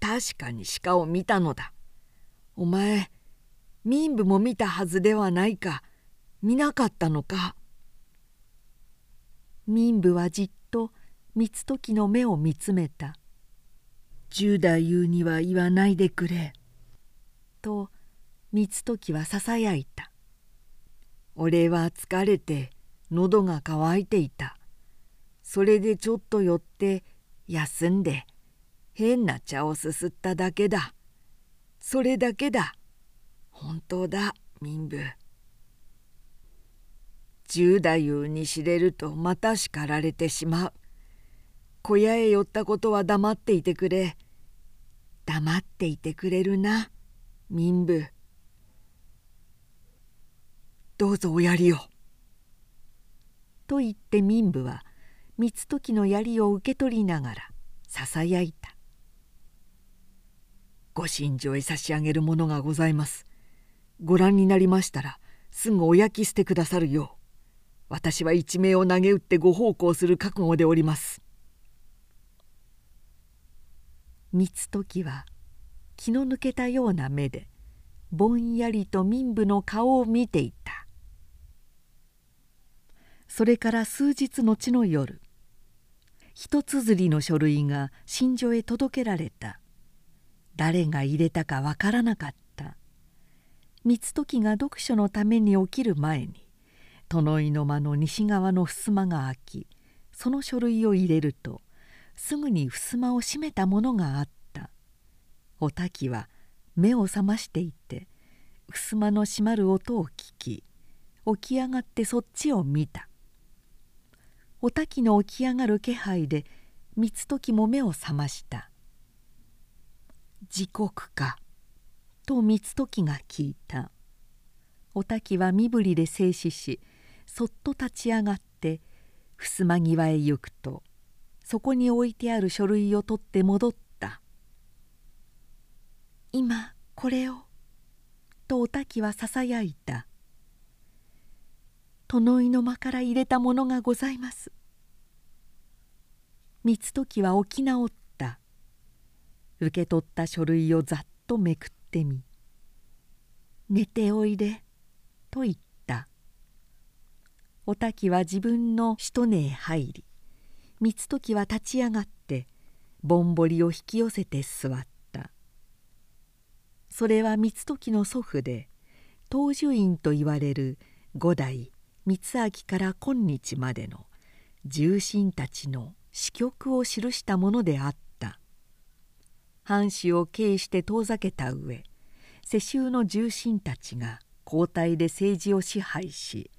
確かに鹿を見たのだ。お前、民部も見たはずではないか。見なかったのか。民部はじっと光時の目を見つめた。十太夫には言わないでくれ。と光時はささやいた。俺は疲れて喉が渇いていた。それでちょっと寄って休んで変な茶をすすっただけだそれだけだ本当だ民部十太夫に知れるとまた叱られてしまう小屋へ寄ったことは黙っていてくれ黙っていてくれるな。民部。どうぞおやりを」と言って民部は光時の槍を受け取りながらささやいた「ご心情へ差し上げるものがございます」「ご覧になりましたらすぐお焼き捨てくださるよう。私は一命を投げ打ってご奉公する覚悟でおります」光時は気の抜けたような目でぼんやりと民部の顔を見ていた。それから数日後の夜一綴りの書類が新所へ届けられた。誰が入れたかわからなかった。光時が読書のために起きる前に殿井の間の西側の襖が開きその書類を入れるとすぐに襖を閉めたものがあった。お滝は目を覚ましていて襖の閉まる音を聞き起き上がってそっちを見た。お滝の起き上がる気配で三時も目を覚ました「時刻か」と三時が聞いた。お滝は身振りで静止しそっと立ち上がって襖際へ行くとそこに置いてある書類を取って戻った「今これを」とお滝はささやいた「殿井の間から入れたものがございます」三時は起き直った。受け取った書類をざっとめくってみ「寝ておいで」と言った。お滝は自分の一寝へ入り三時は立ち上がってぼんぼりを引き寄せて座った。それは三時の祖父で東樹院といわれる五代三明から今日までの重臣たちの詩曲を記したものであった。藩士を敬して遠ざけた上世襲の重臣たちが交代で政治を支配し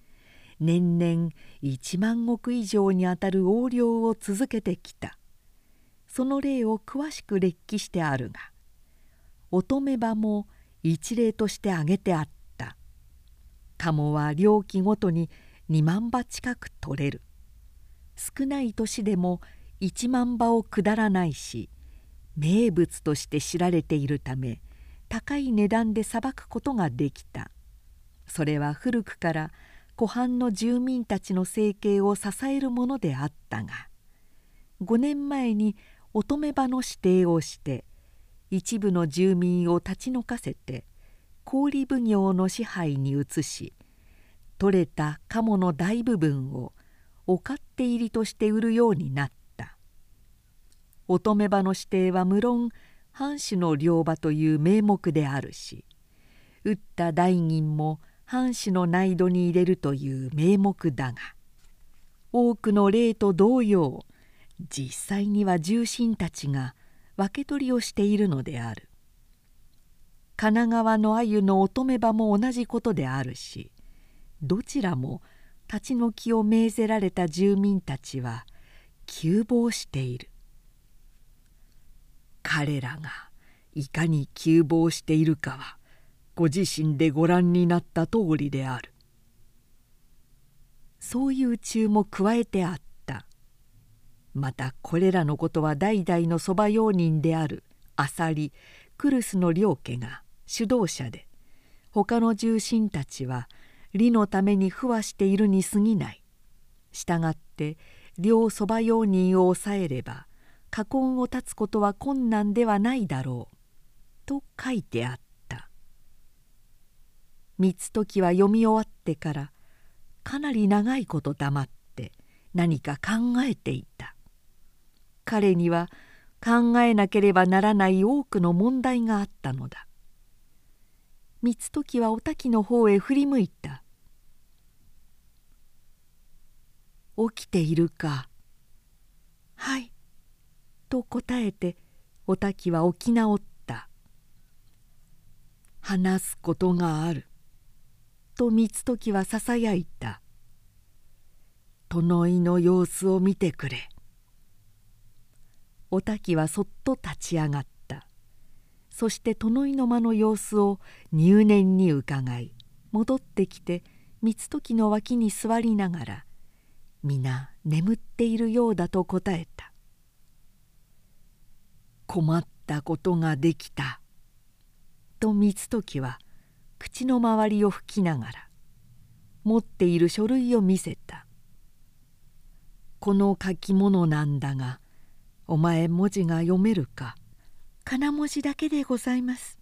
年々1万石以上にあたる横領を続けてきた。その例を詳しく列記してあるが乙女場も一例として挙げてあった。鴨は猟期ごとに2万羽近く取れる。少ない年でも1万羽を下らないし名物として知られているため高い値段でさばくことができた。それは古くから湖畔の住民たちの生計を支えるものであったが5年前に乙女場の指定をして一部の住民を立ち退かせて氷奉行の支配に移し取れた鴨の大部分をお勝手入りとして売るようになった。乙女場の指定は無論藩主の領場という名目であるし打った大銀も藩主の内度に入れるという名目だが多くの例と同様実際には重臣たちが分け取りをしているのである。神奈川の鮎の乙女場も同じことであるしどちらも立ち退きを命ぜられた住民たちは急忙している。彼らがいかに急忙しているかはご自身でご覧になった通りである。そういう注も加えてあった。またこれらのことは代々のそば用人である浅利クルスの両家が主導者で他の重臣たちは利のために付和しているに過ぎない。したがって両そば用人を抑えれば禍根を断つことは困難ではないだろう」と書いてあった。三時は読み終わってからかなり長いこと黙って何か考えていた。彼には考えなければならない多くの問題があったのだ。三時はお滝の方へ振り向いた。起きているか?」「はい」と答えてお滝は起き直った「話すことがある」と三時はささやいた「殿井の様子を見てくれ」お滝はそっと立ち上がった。そして殿井の間の様子を入念に伺い戻ってきて三時の脇に座りながら皆眠っているようだと答えた「困ったことができた」と光時は口の周りを拭きながら持っている書類を見せた「この書き物なんだがお前文字が読めるか?」「金文字だけでございます」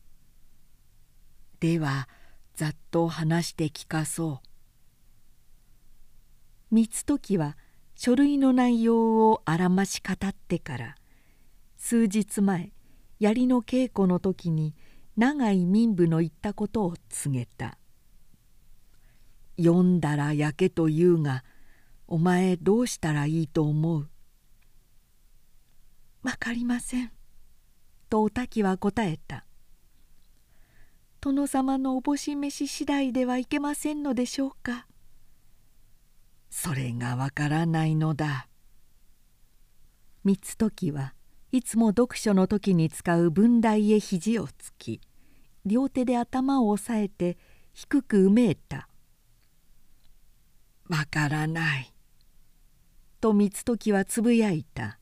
ではざっと話して聞かそう。三時は書類の内容をあらまし語ってから数日前槍の稽古の時に長い民部の言ったことを告げた「読んだら焼けと言うがお前どうしたらいいと思う?」「分かりません」とお滝は答えた「殿様のおぼし召し次第ではいけませんのでしょうか」それがわからないのだ。三時はいつも読書の時に使う文台へ肘をつき両手で頭を押さえて低くうめいた「わからない」と三時はつぶやいた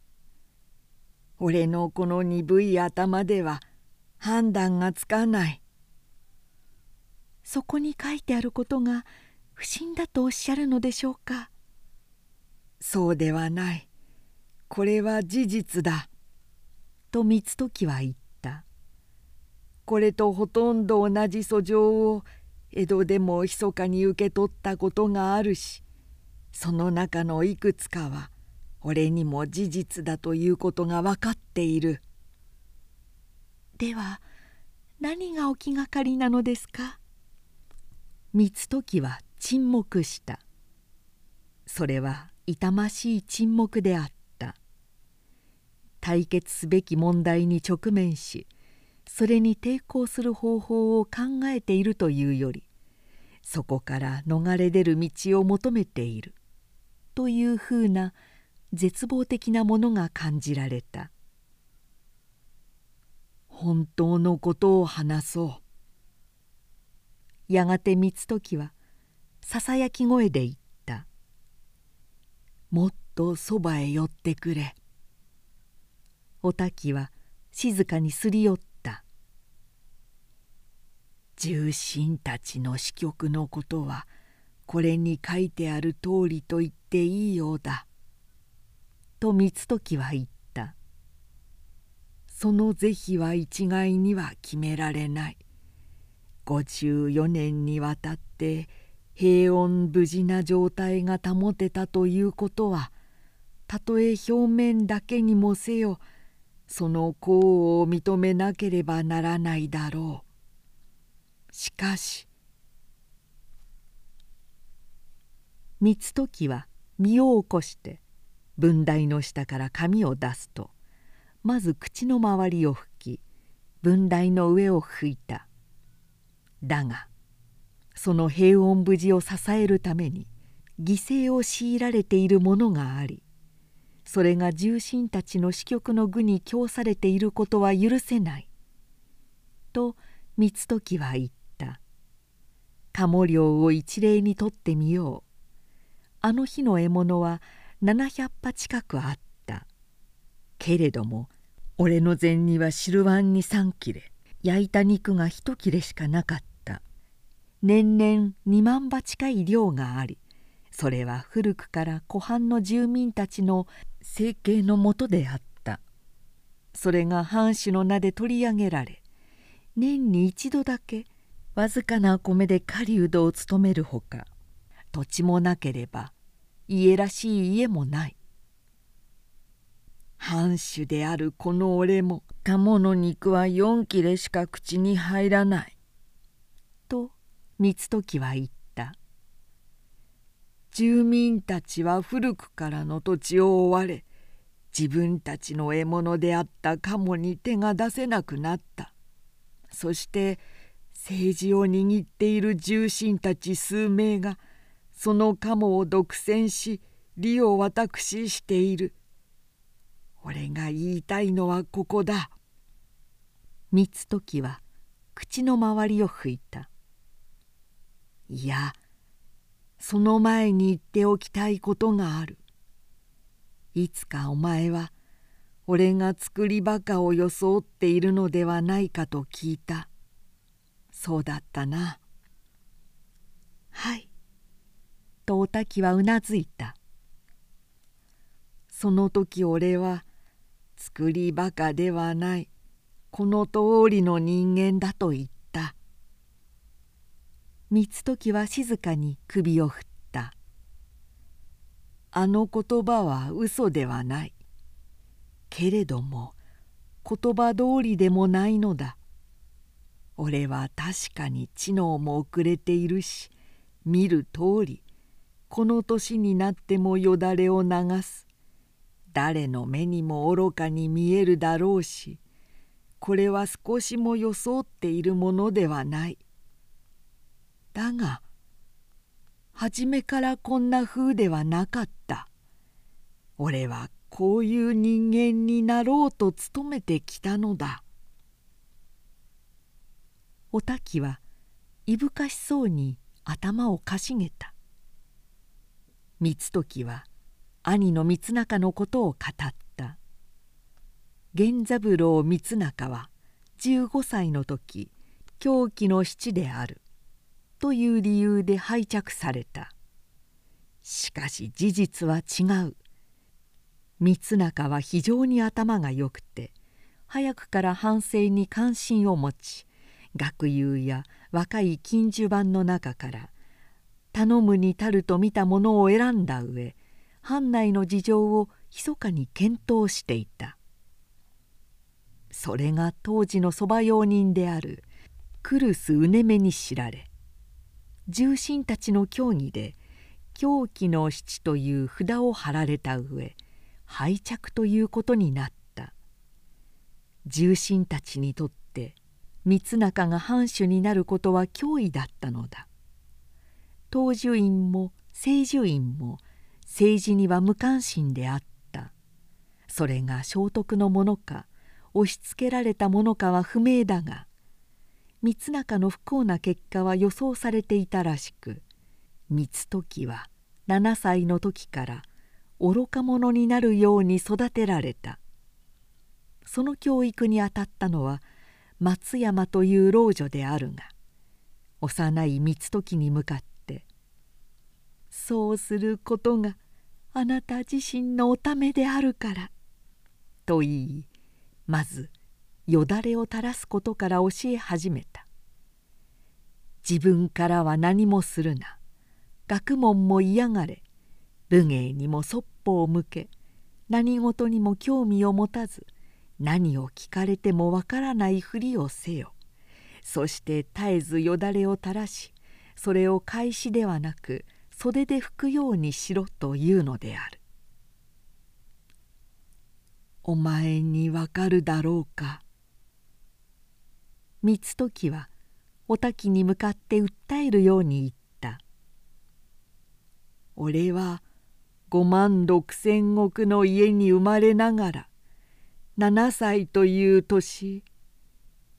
「俺のこの鈍い頭では判断がつかない」そこに書いてあることが不審だとおっしゃるのでしょうか。そうではない。これは事実だ。と三時は言った。これとほとんど同じ訴状を江戸でも密かに受け取ったことがあるしその中のいくつかは俺にも事実だということが分かっている。では何がお気がかりなのですか？三時は沈黙した。それは痛ましい沈黙であった。解決すべき問題に直面しそれに抵抗する方法を考えているというよりそこから逃れ出る道を求めているというふうな絶望的なものが感じられた。本当のことを話そう。やがて三時はささやき声で言った「もっとそばへ寄ってくれ」お滝は静かにすり寄った。重臣たちの死局のことはこれに書いてある通りと言っていいようだ」と三時は言った「その是非は一概には決められない」54年にわたって平穏無事な状態が保てたということはたとえ表面だけにもせよその功を認めなければならないだろう。しかし三時は身を起こして文台の下から紙を出すとまず口の周りを拭き文台の上を拭いた。だがその平穏無事を支えるために犠牲を強いられているものがありそれが重臣たちの死局の具に供されていることは許せない」と三時は言った「鴨漁を一例にとってみよう」あの日の獲物は700羽近くあった。けれども俺の膳には汁碗に3切れ。焼いた肉が1切れしかなかった。年々2万羽近い量がありそれは古くから湖畔の住民たちの生計のもとであった。それが藩主の名で取り上げられ年に一度だけわずかな米で狩人を務めるほか土地もなければ家らしい家もない。藩主であるこの俺も鴨の肉は4切れしか口に入らない」と三時は言った。住民たちは古くからの土地を追われ自分たちの獲物であったカモに手が出せなくなった。そして政治を握っている重臣たち数名がそのカモを独占し利を私している。俺が言いたいのはここだ。三時は口の周りを拭いた。いやその前に言っておきたいことがある。いつかお前は俺が作りバカを装っているのではないかと聞いた。そうだったな。はい。とおたきはうなずいた。その時俺は作りバカではないこの通りの人間だと言った。三時は静かに首を振った「あの言葉は嘘ではない。けれども言葉通りでもないのだ。俺は確かに知能も遅れているし見る通りこの年になってもよだれを流す。誰の目にも愚かに見えるだろうしこれは少しも装っているものではない。だが初めからこんな風ではなかった。俺はこういう人間になろうと努めてきたのだ。お滝はいぶかしそうに頭をかしげた。光時は兄の光中のことを語った。源三郎光中は15歳の時狂気の七である。という理由で拝着された。しかし事実は違う。光中は非常に頭がよくて早くから反省に関心を持ち学友や若い金襦版の中から頼むに足ると見たものを選んだ上藩内の事情を密かに検討していた。それが当時の側用人であるクルス・ウネメに知られ重臣たちの協議で狂気の七という札を貼られた上拝着ということになった。重臣たちにとって光中が藩主になることは脅威だったのだ。東樹院も清樹院も政治には無関心であった。それが聖徳のものか押しつけられたものかは不明だが光中の不幸な結果は予想されていたらしく光時は7歳の時から愚か者になるように育てられた。その教育にあたったのは松山という老女であるが幼い光時に向かって「そうすることがあなた自身のおためであるから」と言いまずよだれを垂らすことから教え始めた。自分からは何もするな。学問も嫌がれ。武芸にもそっぽを向け。何事にも興味を持たず。何を聞かれてもわからないふりをせよ。そして絶えずよだれを垂らしそれを返しではなく袖で拭くようにしろというのである。お前にわかるだろうか。光時はお滝に向かって訴えるように言った「俺は五万六千石の家に生まれながら7歳という年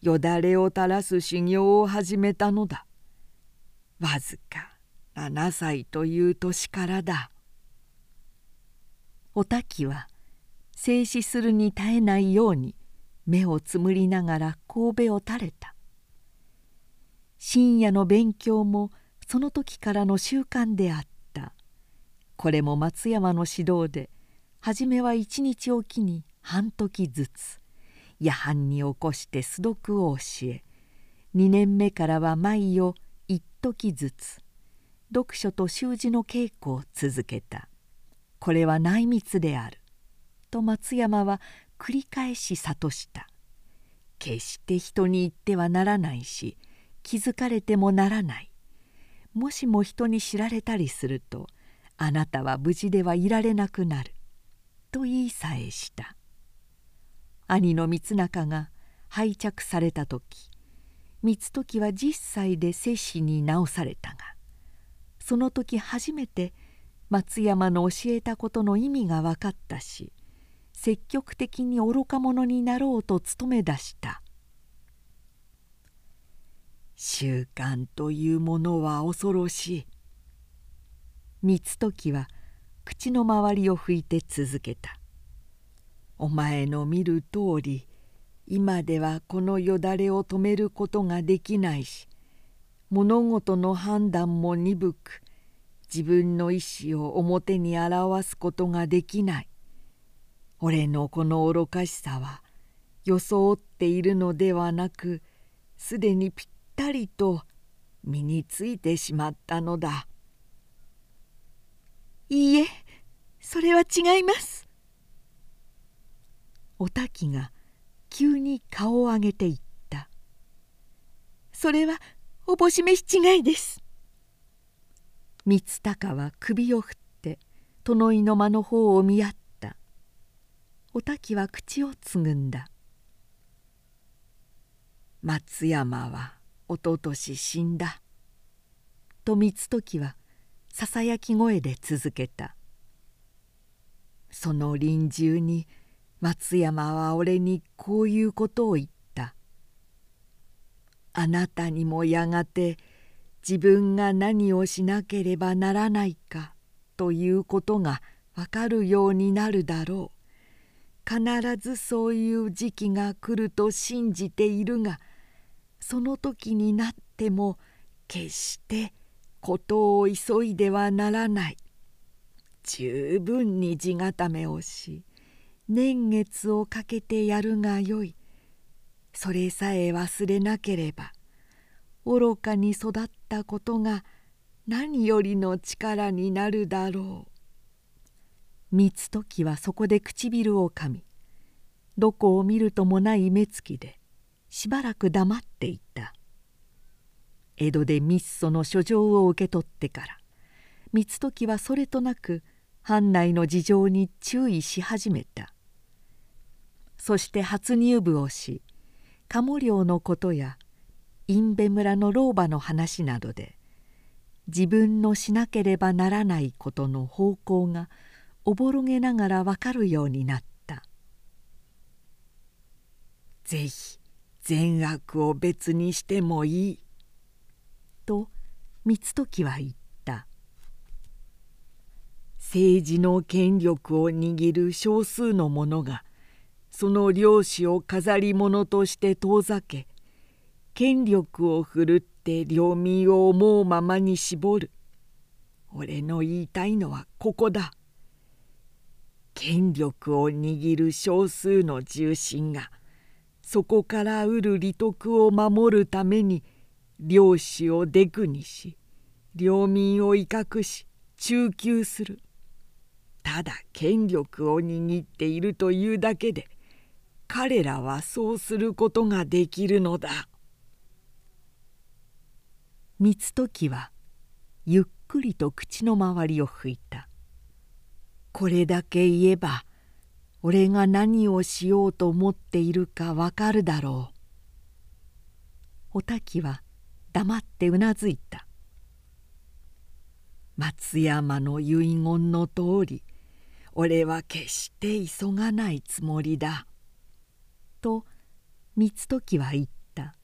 よだれを垂らす修行を始めたのだ。わずか7歳という年からだ」お滝は静止するに耐えないように目をつむりながら神戸を垂れた。深夜の勉強もその時からの習慣であった。これも松山の指導で初めは一日おきに半時ずつ夜半に起こして素読を教え2年目からは毎夜一時ずつ読書と習字の稽古を続けた。これは内密である。と松山は繰り返し諭した。決して人に言ってはならないし気づかれてもならない。もしも人に知られたりするとあなたは無事ではいられなくなる」と言いさえした。兄の光中が拝着された時光時は10歳で摂氏に直されたがその時初めて松山の教えたことの意味が分かったし積極的に愚か者になろうと努め出した。習慣というものは恐ろしい。光時は口の周りを拭いて続けた「お前の見る通り今ではこのよだれを止めることができないし物事の判断も鈍く自分の意志を表に表すことができない。俺のこの愚かしさは装っているのではなくすでにぴったりと身についてしまったのだ。いいえそれは違います。お滝が急に顔を上げていった「それはおぼし飯違いです」光高は首を振って殿井の間の方を見合った。お滝は口をつぐんだ。松山はおととし死んだ。と光時はささやき声で続けた「その臨終に松山は俺にこういうことを言った」「あなたにもやがて自分が何をしなければならないかということがわかるようになるだろう」必ずそういう時期が来ると信じているがその時になっても決して事を急いではならない。十分に地固めをし年月をかけてやるがよい。それさえ忘れなければ愚かに育ったことが何よりの力になるだろう。三時はそこで唇をかみどこを見るともない目つきでしばらく黙っていた。江戸で密訴の書状を受け取ってから三時はそれとなく藩内の事情に注意し始めた。そして初入部をし鴨寮のことや印部村の老婆の話などで自分のしなければならないことの方向がおぼろげながらわかるようになった「ぜひ善悪を別にしてもいい」と三時は言った。政治の権力を握る少数の者がその領主を飾り物として遠ざけ権力を振るって領民を思うままに絞る。俺の言いたいのはここだ。権力を握る少数の重臣がそこから得る利得を守るために領主をデクにし領民を威嚇し中級する。ただ権力を握っているというだけで彼らはそうすることができるのだ。三時はゆっくりと口の周りを拭いた。これだけ言えば俺が何をしようと思っているかわかるだろう。お滝は黙ってうなずいた。松山の遺言の通り俺は決して急がないつもりだ」と三時は言った。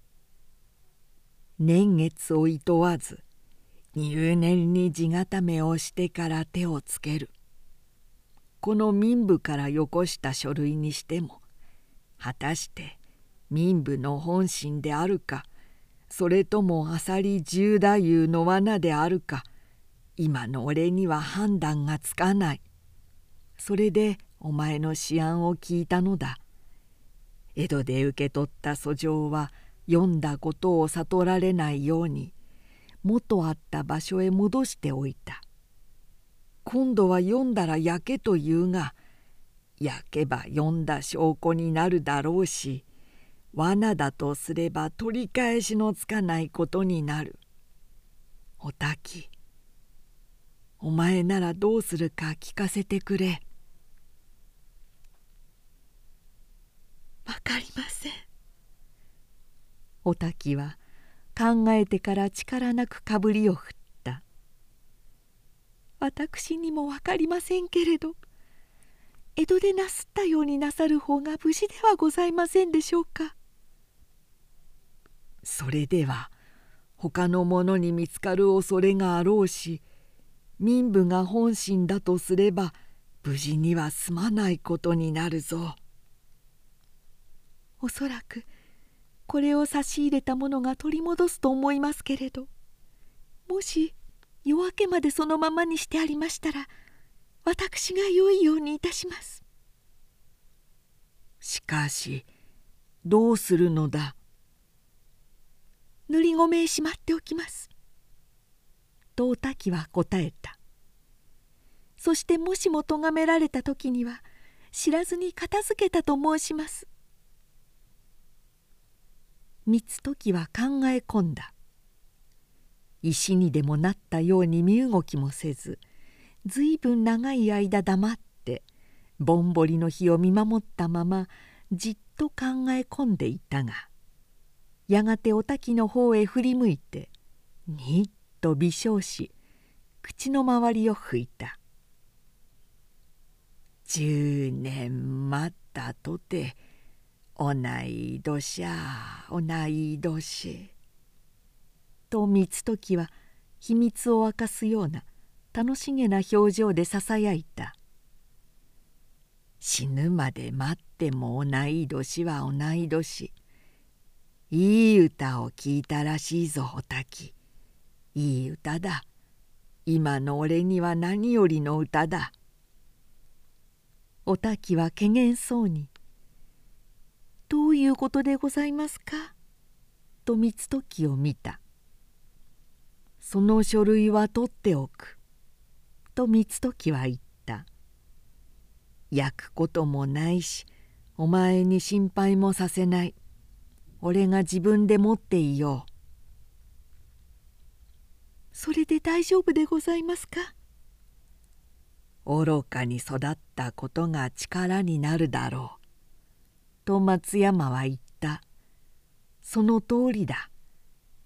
年月をいとわず入念に地固めをしてから手をつける。この民部からよこした書類にしても果たして民部の本心であるかそれとも浅利十太夫の罠であるか今の俺には判断がつかない。それでお前の思案を聞いたのだ。江戸で受け取った訴状は読んだことを悟られないように元あった場所へ戻しておいた。今度は読んだら焼けと言うが焼けば読んだ証拠になるだろうし罠だとすれば取り返しのつかないことになる。おたきお前ならどうするか聞かせてくれ。わかりません。おたきは考えてから力なくかぶりを振った。私にもわかりませんけれど江戸でなすったようになさる方が無事ではございませんでしょうか。それでは他の者に見つかる恐れがあろうし民部が本心だとすれば無事には済まないことになるぞ。おそらくこれを差し入れた者が取り戻すと思いますけれどもし夜明けまでそのままにしてありましたら私が良いようにいたします。しかしどうするのだ？塗り米へしまっておきます」とお滝は答えた。そしてもしも咎められた時には知らずに片付けたと申します。三時は考え込んだ石にでもなったように身動きもせずずいぶん長い間黙ってぼんぼりの日を見守ったままじっと考え込んでいたがやがてお滝の方へ振り向いてにっと微笑し口の周りを拭いた「十年待ったとて同い年ゃ同い年」と三時は秘密を明かすような楽しげな表情でささやいた「死ぬまで待っても同い年は同い年」いい歌を聴いたらしいぞおたき。いい歌だ。今の俺には何よりの歌だ。おたきはけげんそうに「どういうことでございますか?」と三時を見た「その書類は取っておく」と三時は言った「焼くこともないしお前に心配もさせない」俺が自分で持っていよう」それで大丈夫でございますか？愚かに育ったことが力になるだろう」と松山は言った「その通りだ。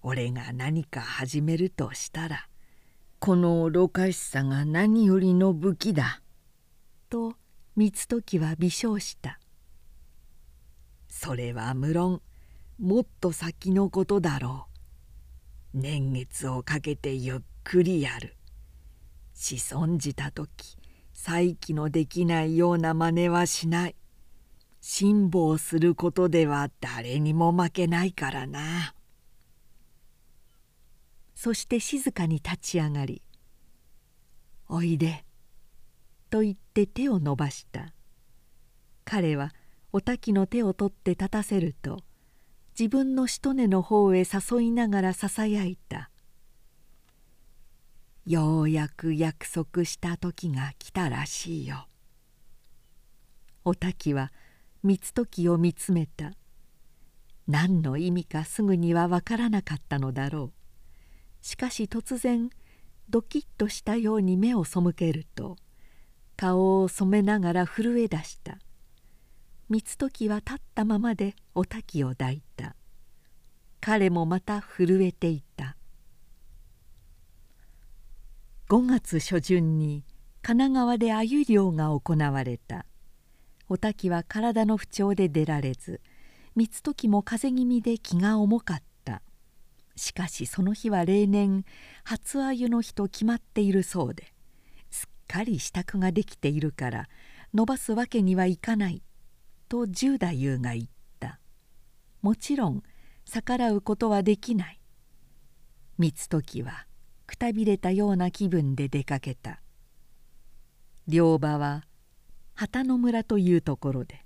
俺が何か始めるとしたらこの愚かしさが何よりの武器だ」と三時は微笑した「それは無論もっと先のことだろう。年月をかけてゆっくりやる。子孫じた時再起のできないような真似はしない。辛抱することでは誰にも負けないからな」そして静かに立ち上がり「おいで」と言って手を伸ばした。彼はお滝の手を取って立たせると自分のしとねの方へ誘いながらささやいた「ようやく約束した時が来たらしいよ」お滝は三時を見つめた。何の意味かすぐには分からなかったのだろう。しかし突然ドキッとしたように目を背けると顔を染めながら震え出した。三時は立ったままでお滝を抱いた。彼もまた震えていた。5月初旬に神奈川で鮎漁が行われた。お滝は体の不調で出られず三時も風邪気味で気が重かった。しかしその日は例年初鮎の日と決まっているそうですっかり支度ができているから伸ばすわけにはいかないと十太夫が言った。もちろん逆らうことはできない。三時はくたびれたような気分で出かけた。両場は旗の村というところで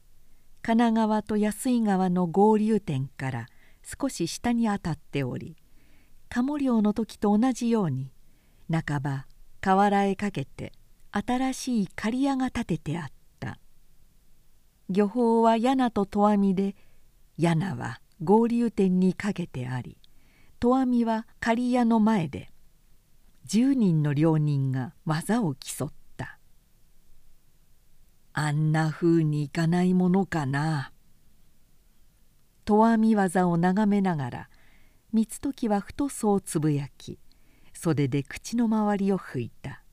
神奈川と安井川の合流点から少し下に当たっており鴨漁の時と同じように半ば河原へかけて新しい刈屋が建ててあった。漁法は柳と投網で柳は合流点にかけてあり投網は刈屋の前で10人の両人が技を競った。あんなふうにいかないものかな。投網技を眺めながら三時は太そうつぶやき袖で口の周りを拭いた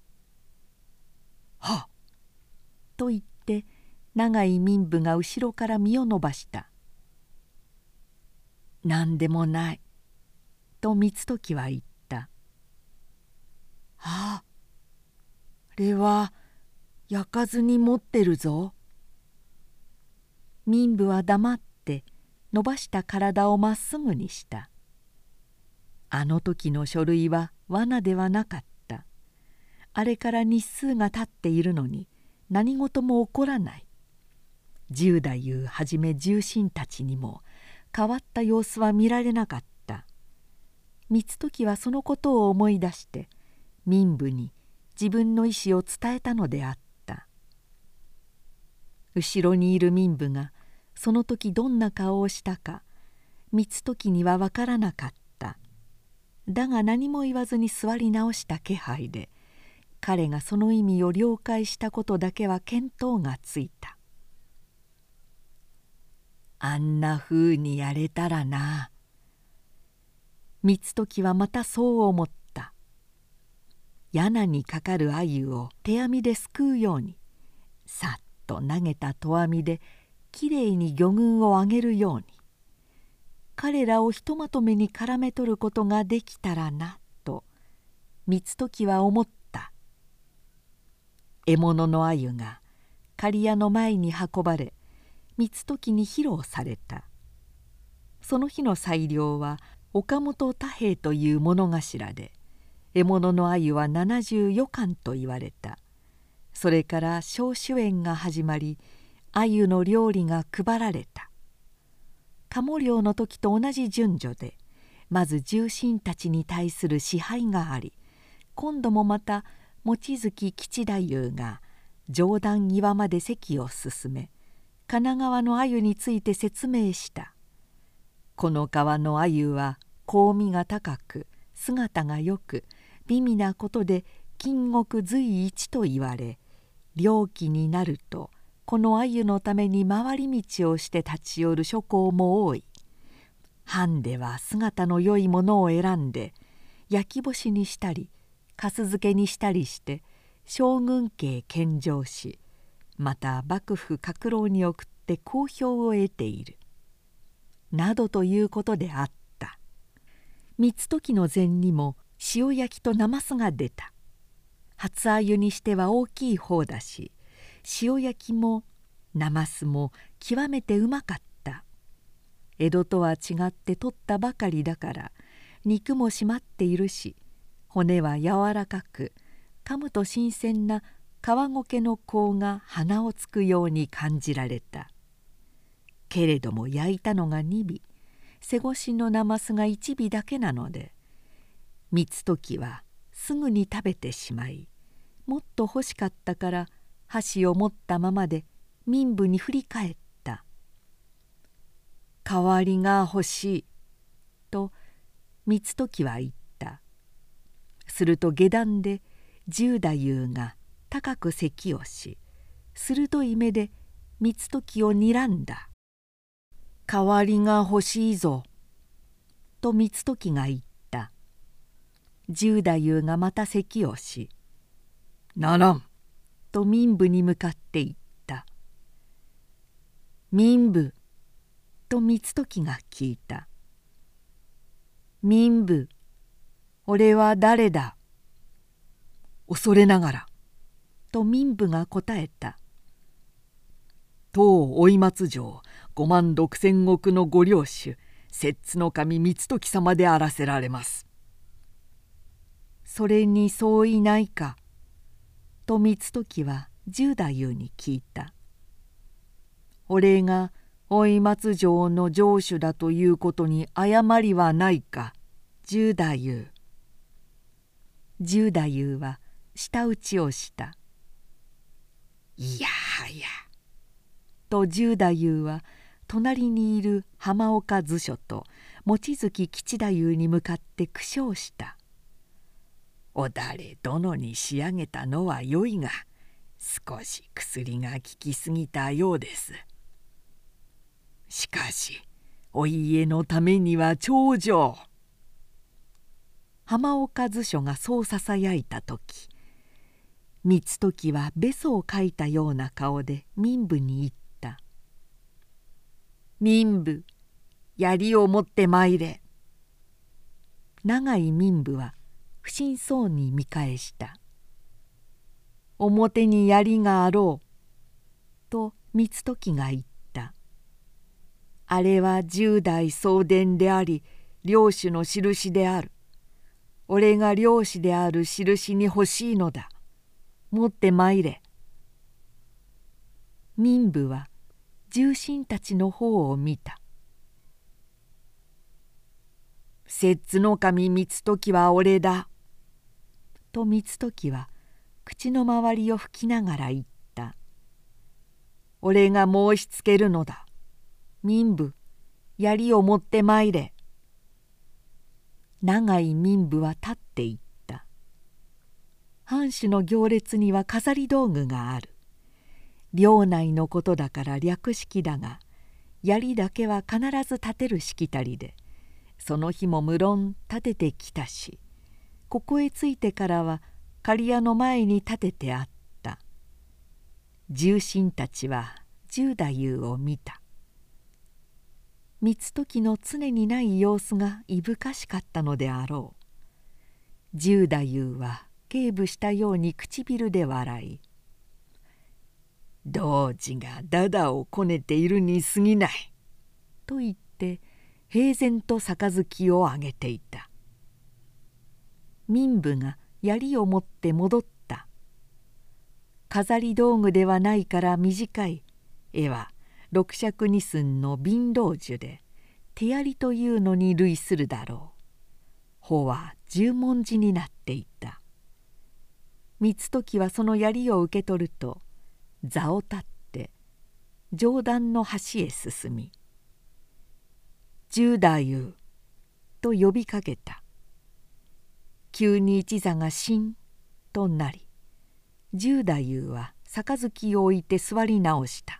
「はっ!」と言って長い民部が後ろから身を伸ばした「何でもない」と三時は言った「ああれは焼かずに持ってるぞ」民部は黙って伸ばした体をまっすぐにした。あの時の書類は罠ではなかった。あれから日数が経っているのに何事も起こらない。十太夫はじめ重臣たちにも変わった様子は見られなかった。三時はそのことを思い出して民部に自分の意思を伝えたのであった。後ろにいる民部がその時どんな顔をしたか三時には分からなかった。だが何も言わずに座り直した気配で彼がその意味を了解したことだけは見当がついた。あんなふうにやれたらな。三時はまたそう思った。柳にかかる鮎を手網ですくうようにさっと投げた戸網できれいに魚群を上げるように。彼らをひとまとめに絡め取ることができたらなと光時は思った。獲物の鮎が刈谷の前に運ばれ光時に披露された。その日の裁量は岡本太平という物頭で獲物の鮎は74貫と言われた。それから小酒宴が始まり鮎の料理が配られた。鴨漁の時と同じ順序でまず重臣たちに対する支配があり今度もまた望月吉太夫が上段際まで席を進め神奈川の鮎について説明した。この川の鮎は香味が高く姿がよく美味なことで金国随一と言われ猟期になるとこの鮎のために回り道をして立ち寄る諸侯も多い。藩では姿の良いものを選んで焼き干しにしたりかす漬けにしたりして将軍家献上しまた幕府閣楼に送って好評を得ている。などということであった。三時の膳にも塩焼きとなますが出た。初鮎にしては大きい方だし塩焼きもなますも極めてうまかった。江戸とは違って取ったばかりだから肉も締まっているし骨は柔らかく噛むと新鮮な皮ごけの香が鼻をつくように感じられた。けれども焼いたのが2尾背越しのなますが1尾だけなので三時はすぐに食べてしまいもっと欲しかったから箸を持ったままで民部に振り返った「代わりが欲しい」と三時は言った。すると下段で十太夫が高く咳をし鋭い目で三時を睨んだ「代わりが欲しいぞ」と三時が言った。十太夫がまた咳をし「ならん」と民部に向かって言った「民部」と光時が聞いた「民部俺は誰だ?」恐れながら。と民部が答えた「当追松城五万六千石のご領主摂津の神光時様であらせられます」それにそういないか？と光時は十太夫に聞いた「俺が追松城の城主だということに誤りはないか十太夫」十太夫は舌打ちをした「いやはや」と十太夫は隣にいる浜岡図書と望月吉太夫に向かって苦笑した「おだれ殿に仕上げたのはよいが少し薬が効きすぎたようです。しかしお家のためには長女。浜岡図書がそうささやいた時光時はべそをかいたような顔で民部に言った「民部槍を持って参れ」長い民部は不審そうに見返した「表に槍があろう」と光時が言った「あれは十代送電であり領主の印である。俺が領主である印に欲しいのだ。持って参れ」民部は重臣たちの方を見た「摂津の神光時は俺だ」と光時は口の周りを拭きながら言った「俺が申しつけるのだ。民部槍を持って参れ」長い民部は立っていった。藩主の行列には飾り道具がある。領内のことだから略式だが槍だけは必ず立てるしきたりでその日も無論立ててきたし。ここへ着いてからは刈谷の前に立ててあった。重臣たちは十太夫を見た。三時の常にない様子がいぶかしかったのであろう。十太夫は警部したように唇で笑い「童子がダダをこねているに過ぎない」と言って平然と杯をあげていた。民部が槍を持って戻った。飾り道具ではないから短い絵は六尺二寸の貧道樹で手槍というのに類するだろう。穂は十文字になっていた。三時はその槍を受け取ると座を立って上段の端へ進み「十太夫」と呼びかけた。急に一座がしんとなり十太夫は杯を置いて座り直した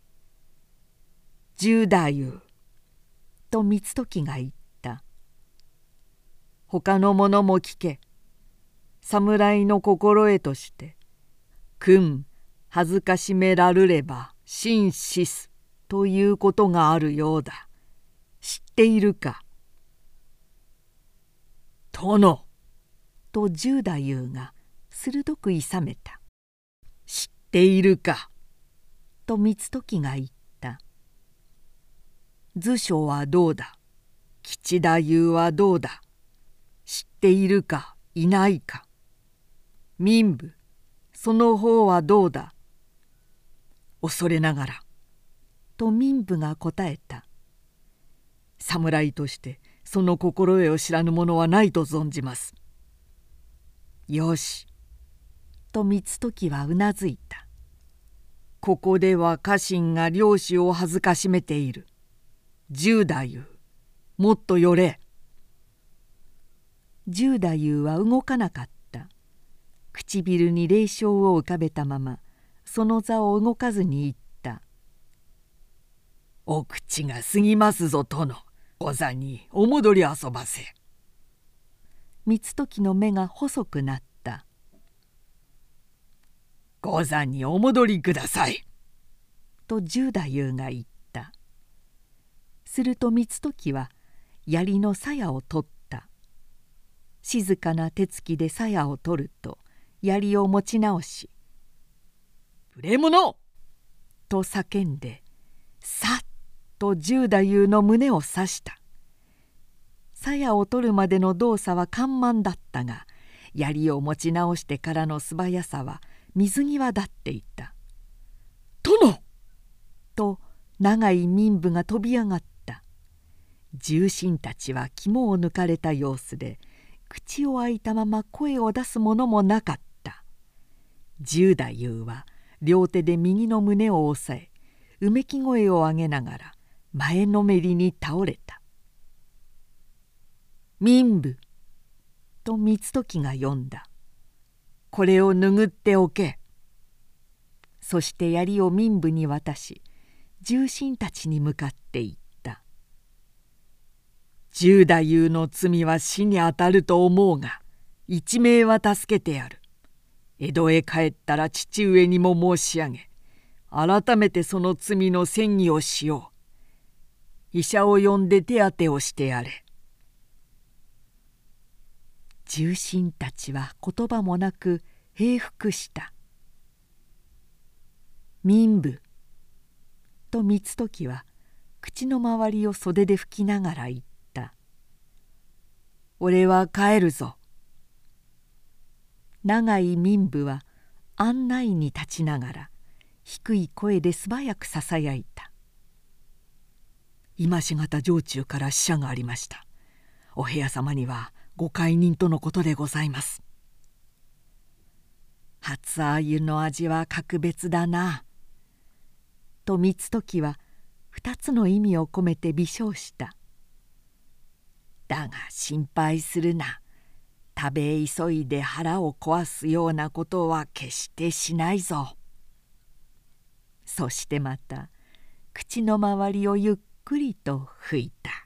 「十太夫」と三時が言った「他の者も聞け。侍の心得として「君恥ずかしめらるれば真死す」ということがあるようだ。知っているか?」殿。と十太夫が鋭くいさめた「知っているか?」と三時が言った「図書はどうだ？吉太夫はどうだ？知っているか？いないか？民部その方はどうだ？恐れながら」と民部が答えた「侍としてその心得を知らぬ者はないと存じます」よし。と三時はうなずいた。ここでは家臣が漁師を恥ずかしめている。十太夫もっと寄れ。十太夫は動かなかった。唇に霊笑を浮かべたままその座を動かずに言った「お口が過ぎますぞ殿。御座にお戻り遊ばせ」。三時の目が細くなった「御座にお戻りください」と十太夫が言った。すると三時は槍の鞘を取った。静かな手つきで鞘を取ると槍を持ち直し「無礼者!」と叫んでさっと十太夫の胸を刺した鞘を取るまでの動作は緩慢だったが槍を持ち直してからの素早さは水際立っていた「殿!」と長い民部が飛び上がった。重臣たちは肝を抜かれた様子で口を開いたまま声を出すものもなかった。十太夫は両手で右の胸を押さえうめき声を上げながら前のめりに倒れた民部」と三時が読んだ「これを拭っておけ」そして槍を民部に渡し重臣たちに向かって言った「十太夫の罪は死にあたると思うが一命は助けてやる」江戸へ帰ったら父上にも申し上げ改めてその罪の詮議をしよう。医者を呼んで手当てをしてやれ。重臣たちは言葉もなく平服した「民部」と三時は口の周りを袖で拭きながら言った「俺は帰るぞ」長い民部は案内に立ちながら低い声で素早くささやいた「今しがた城中から使者がありました。お部屋様にはご懐人とのことでございます。初鮎の味は格別だな」と三時は二つの意味を込めて微笑した「だが心配するな。食べ急いで腹を壊すようなことは決してしないぞ」そしてまた口の周りをゆっくりと拭いた。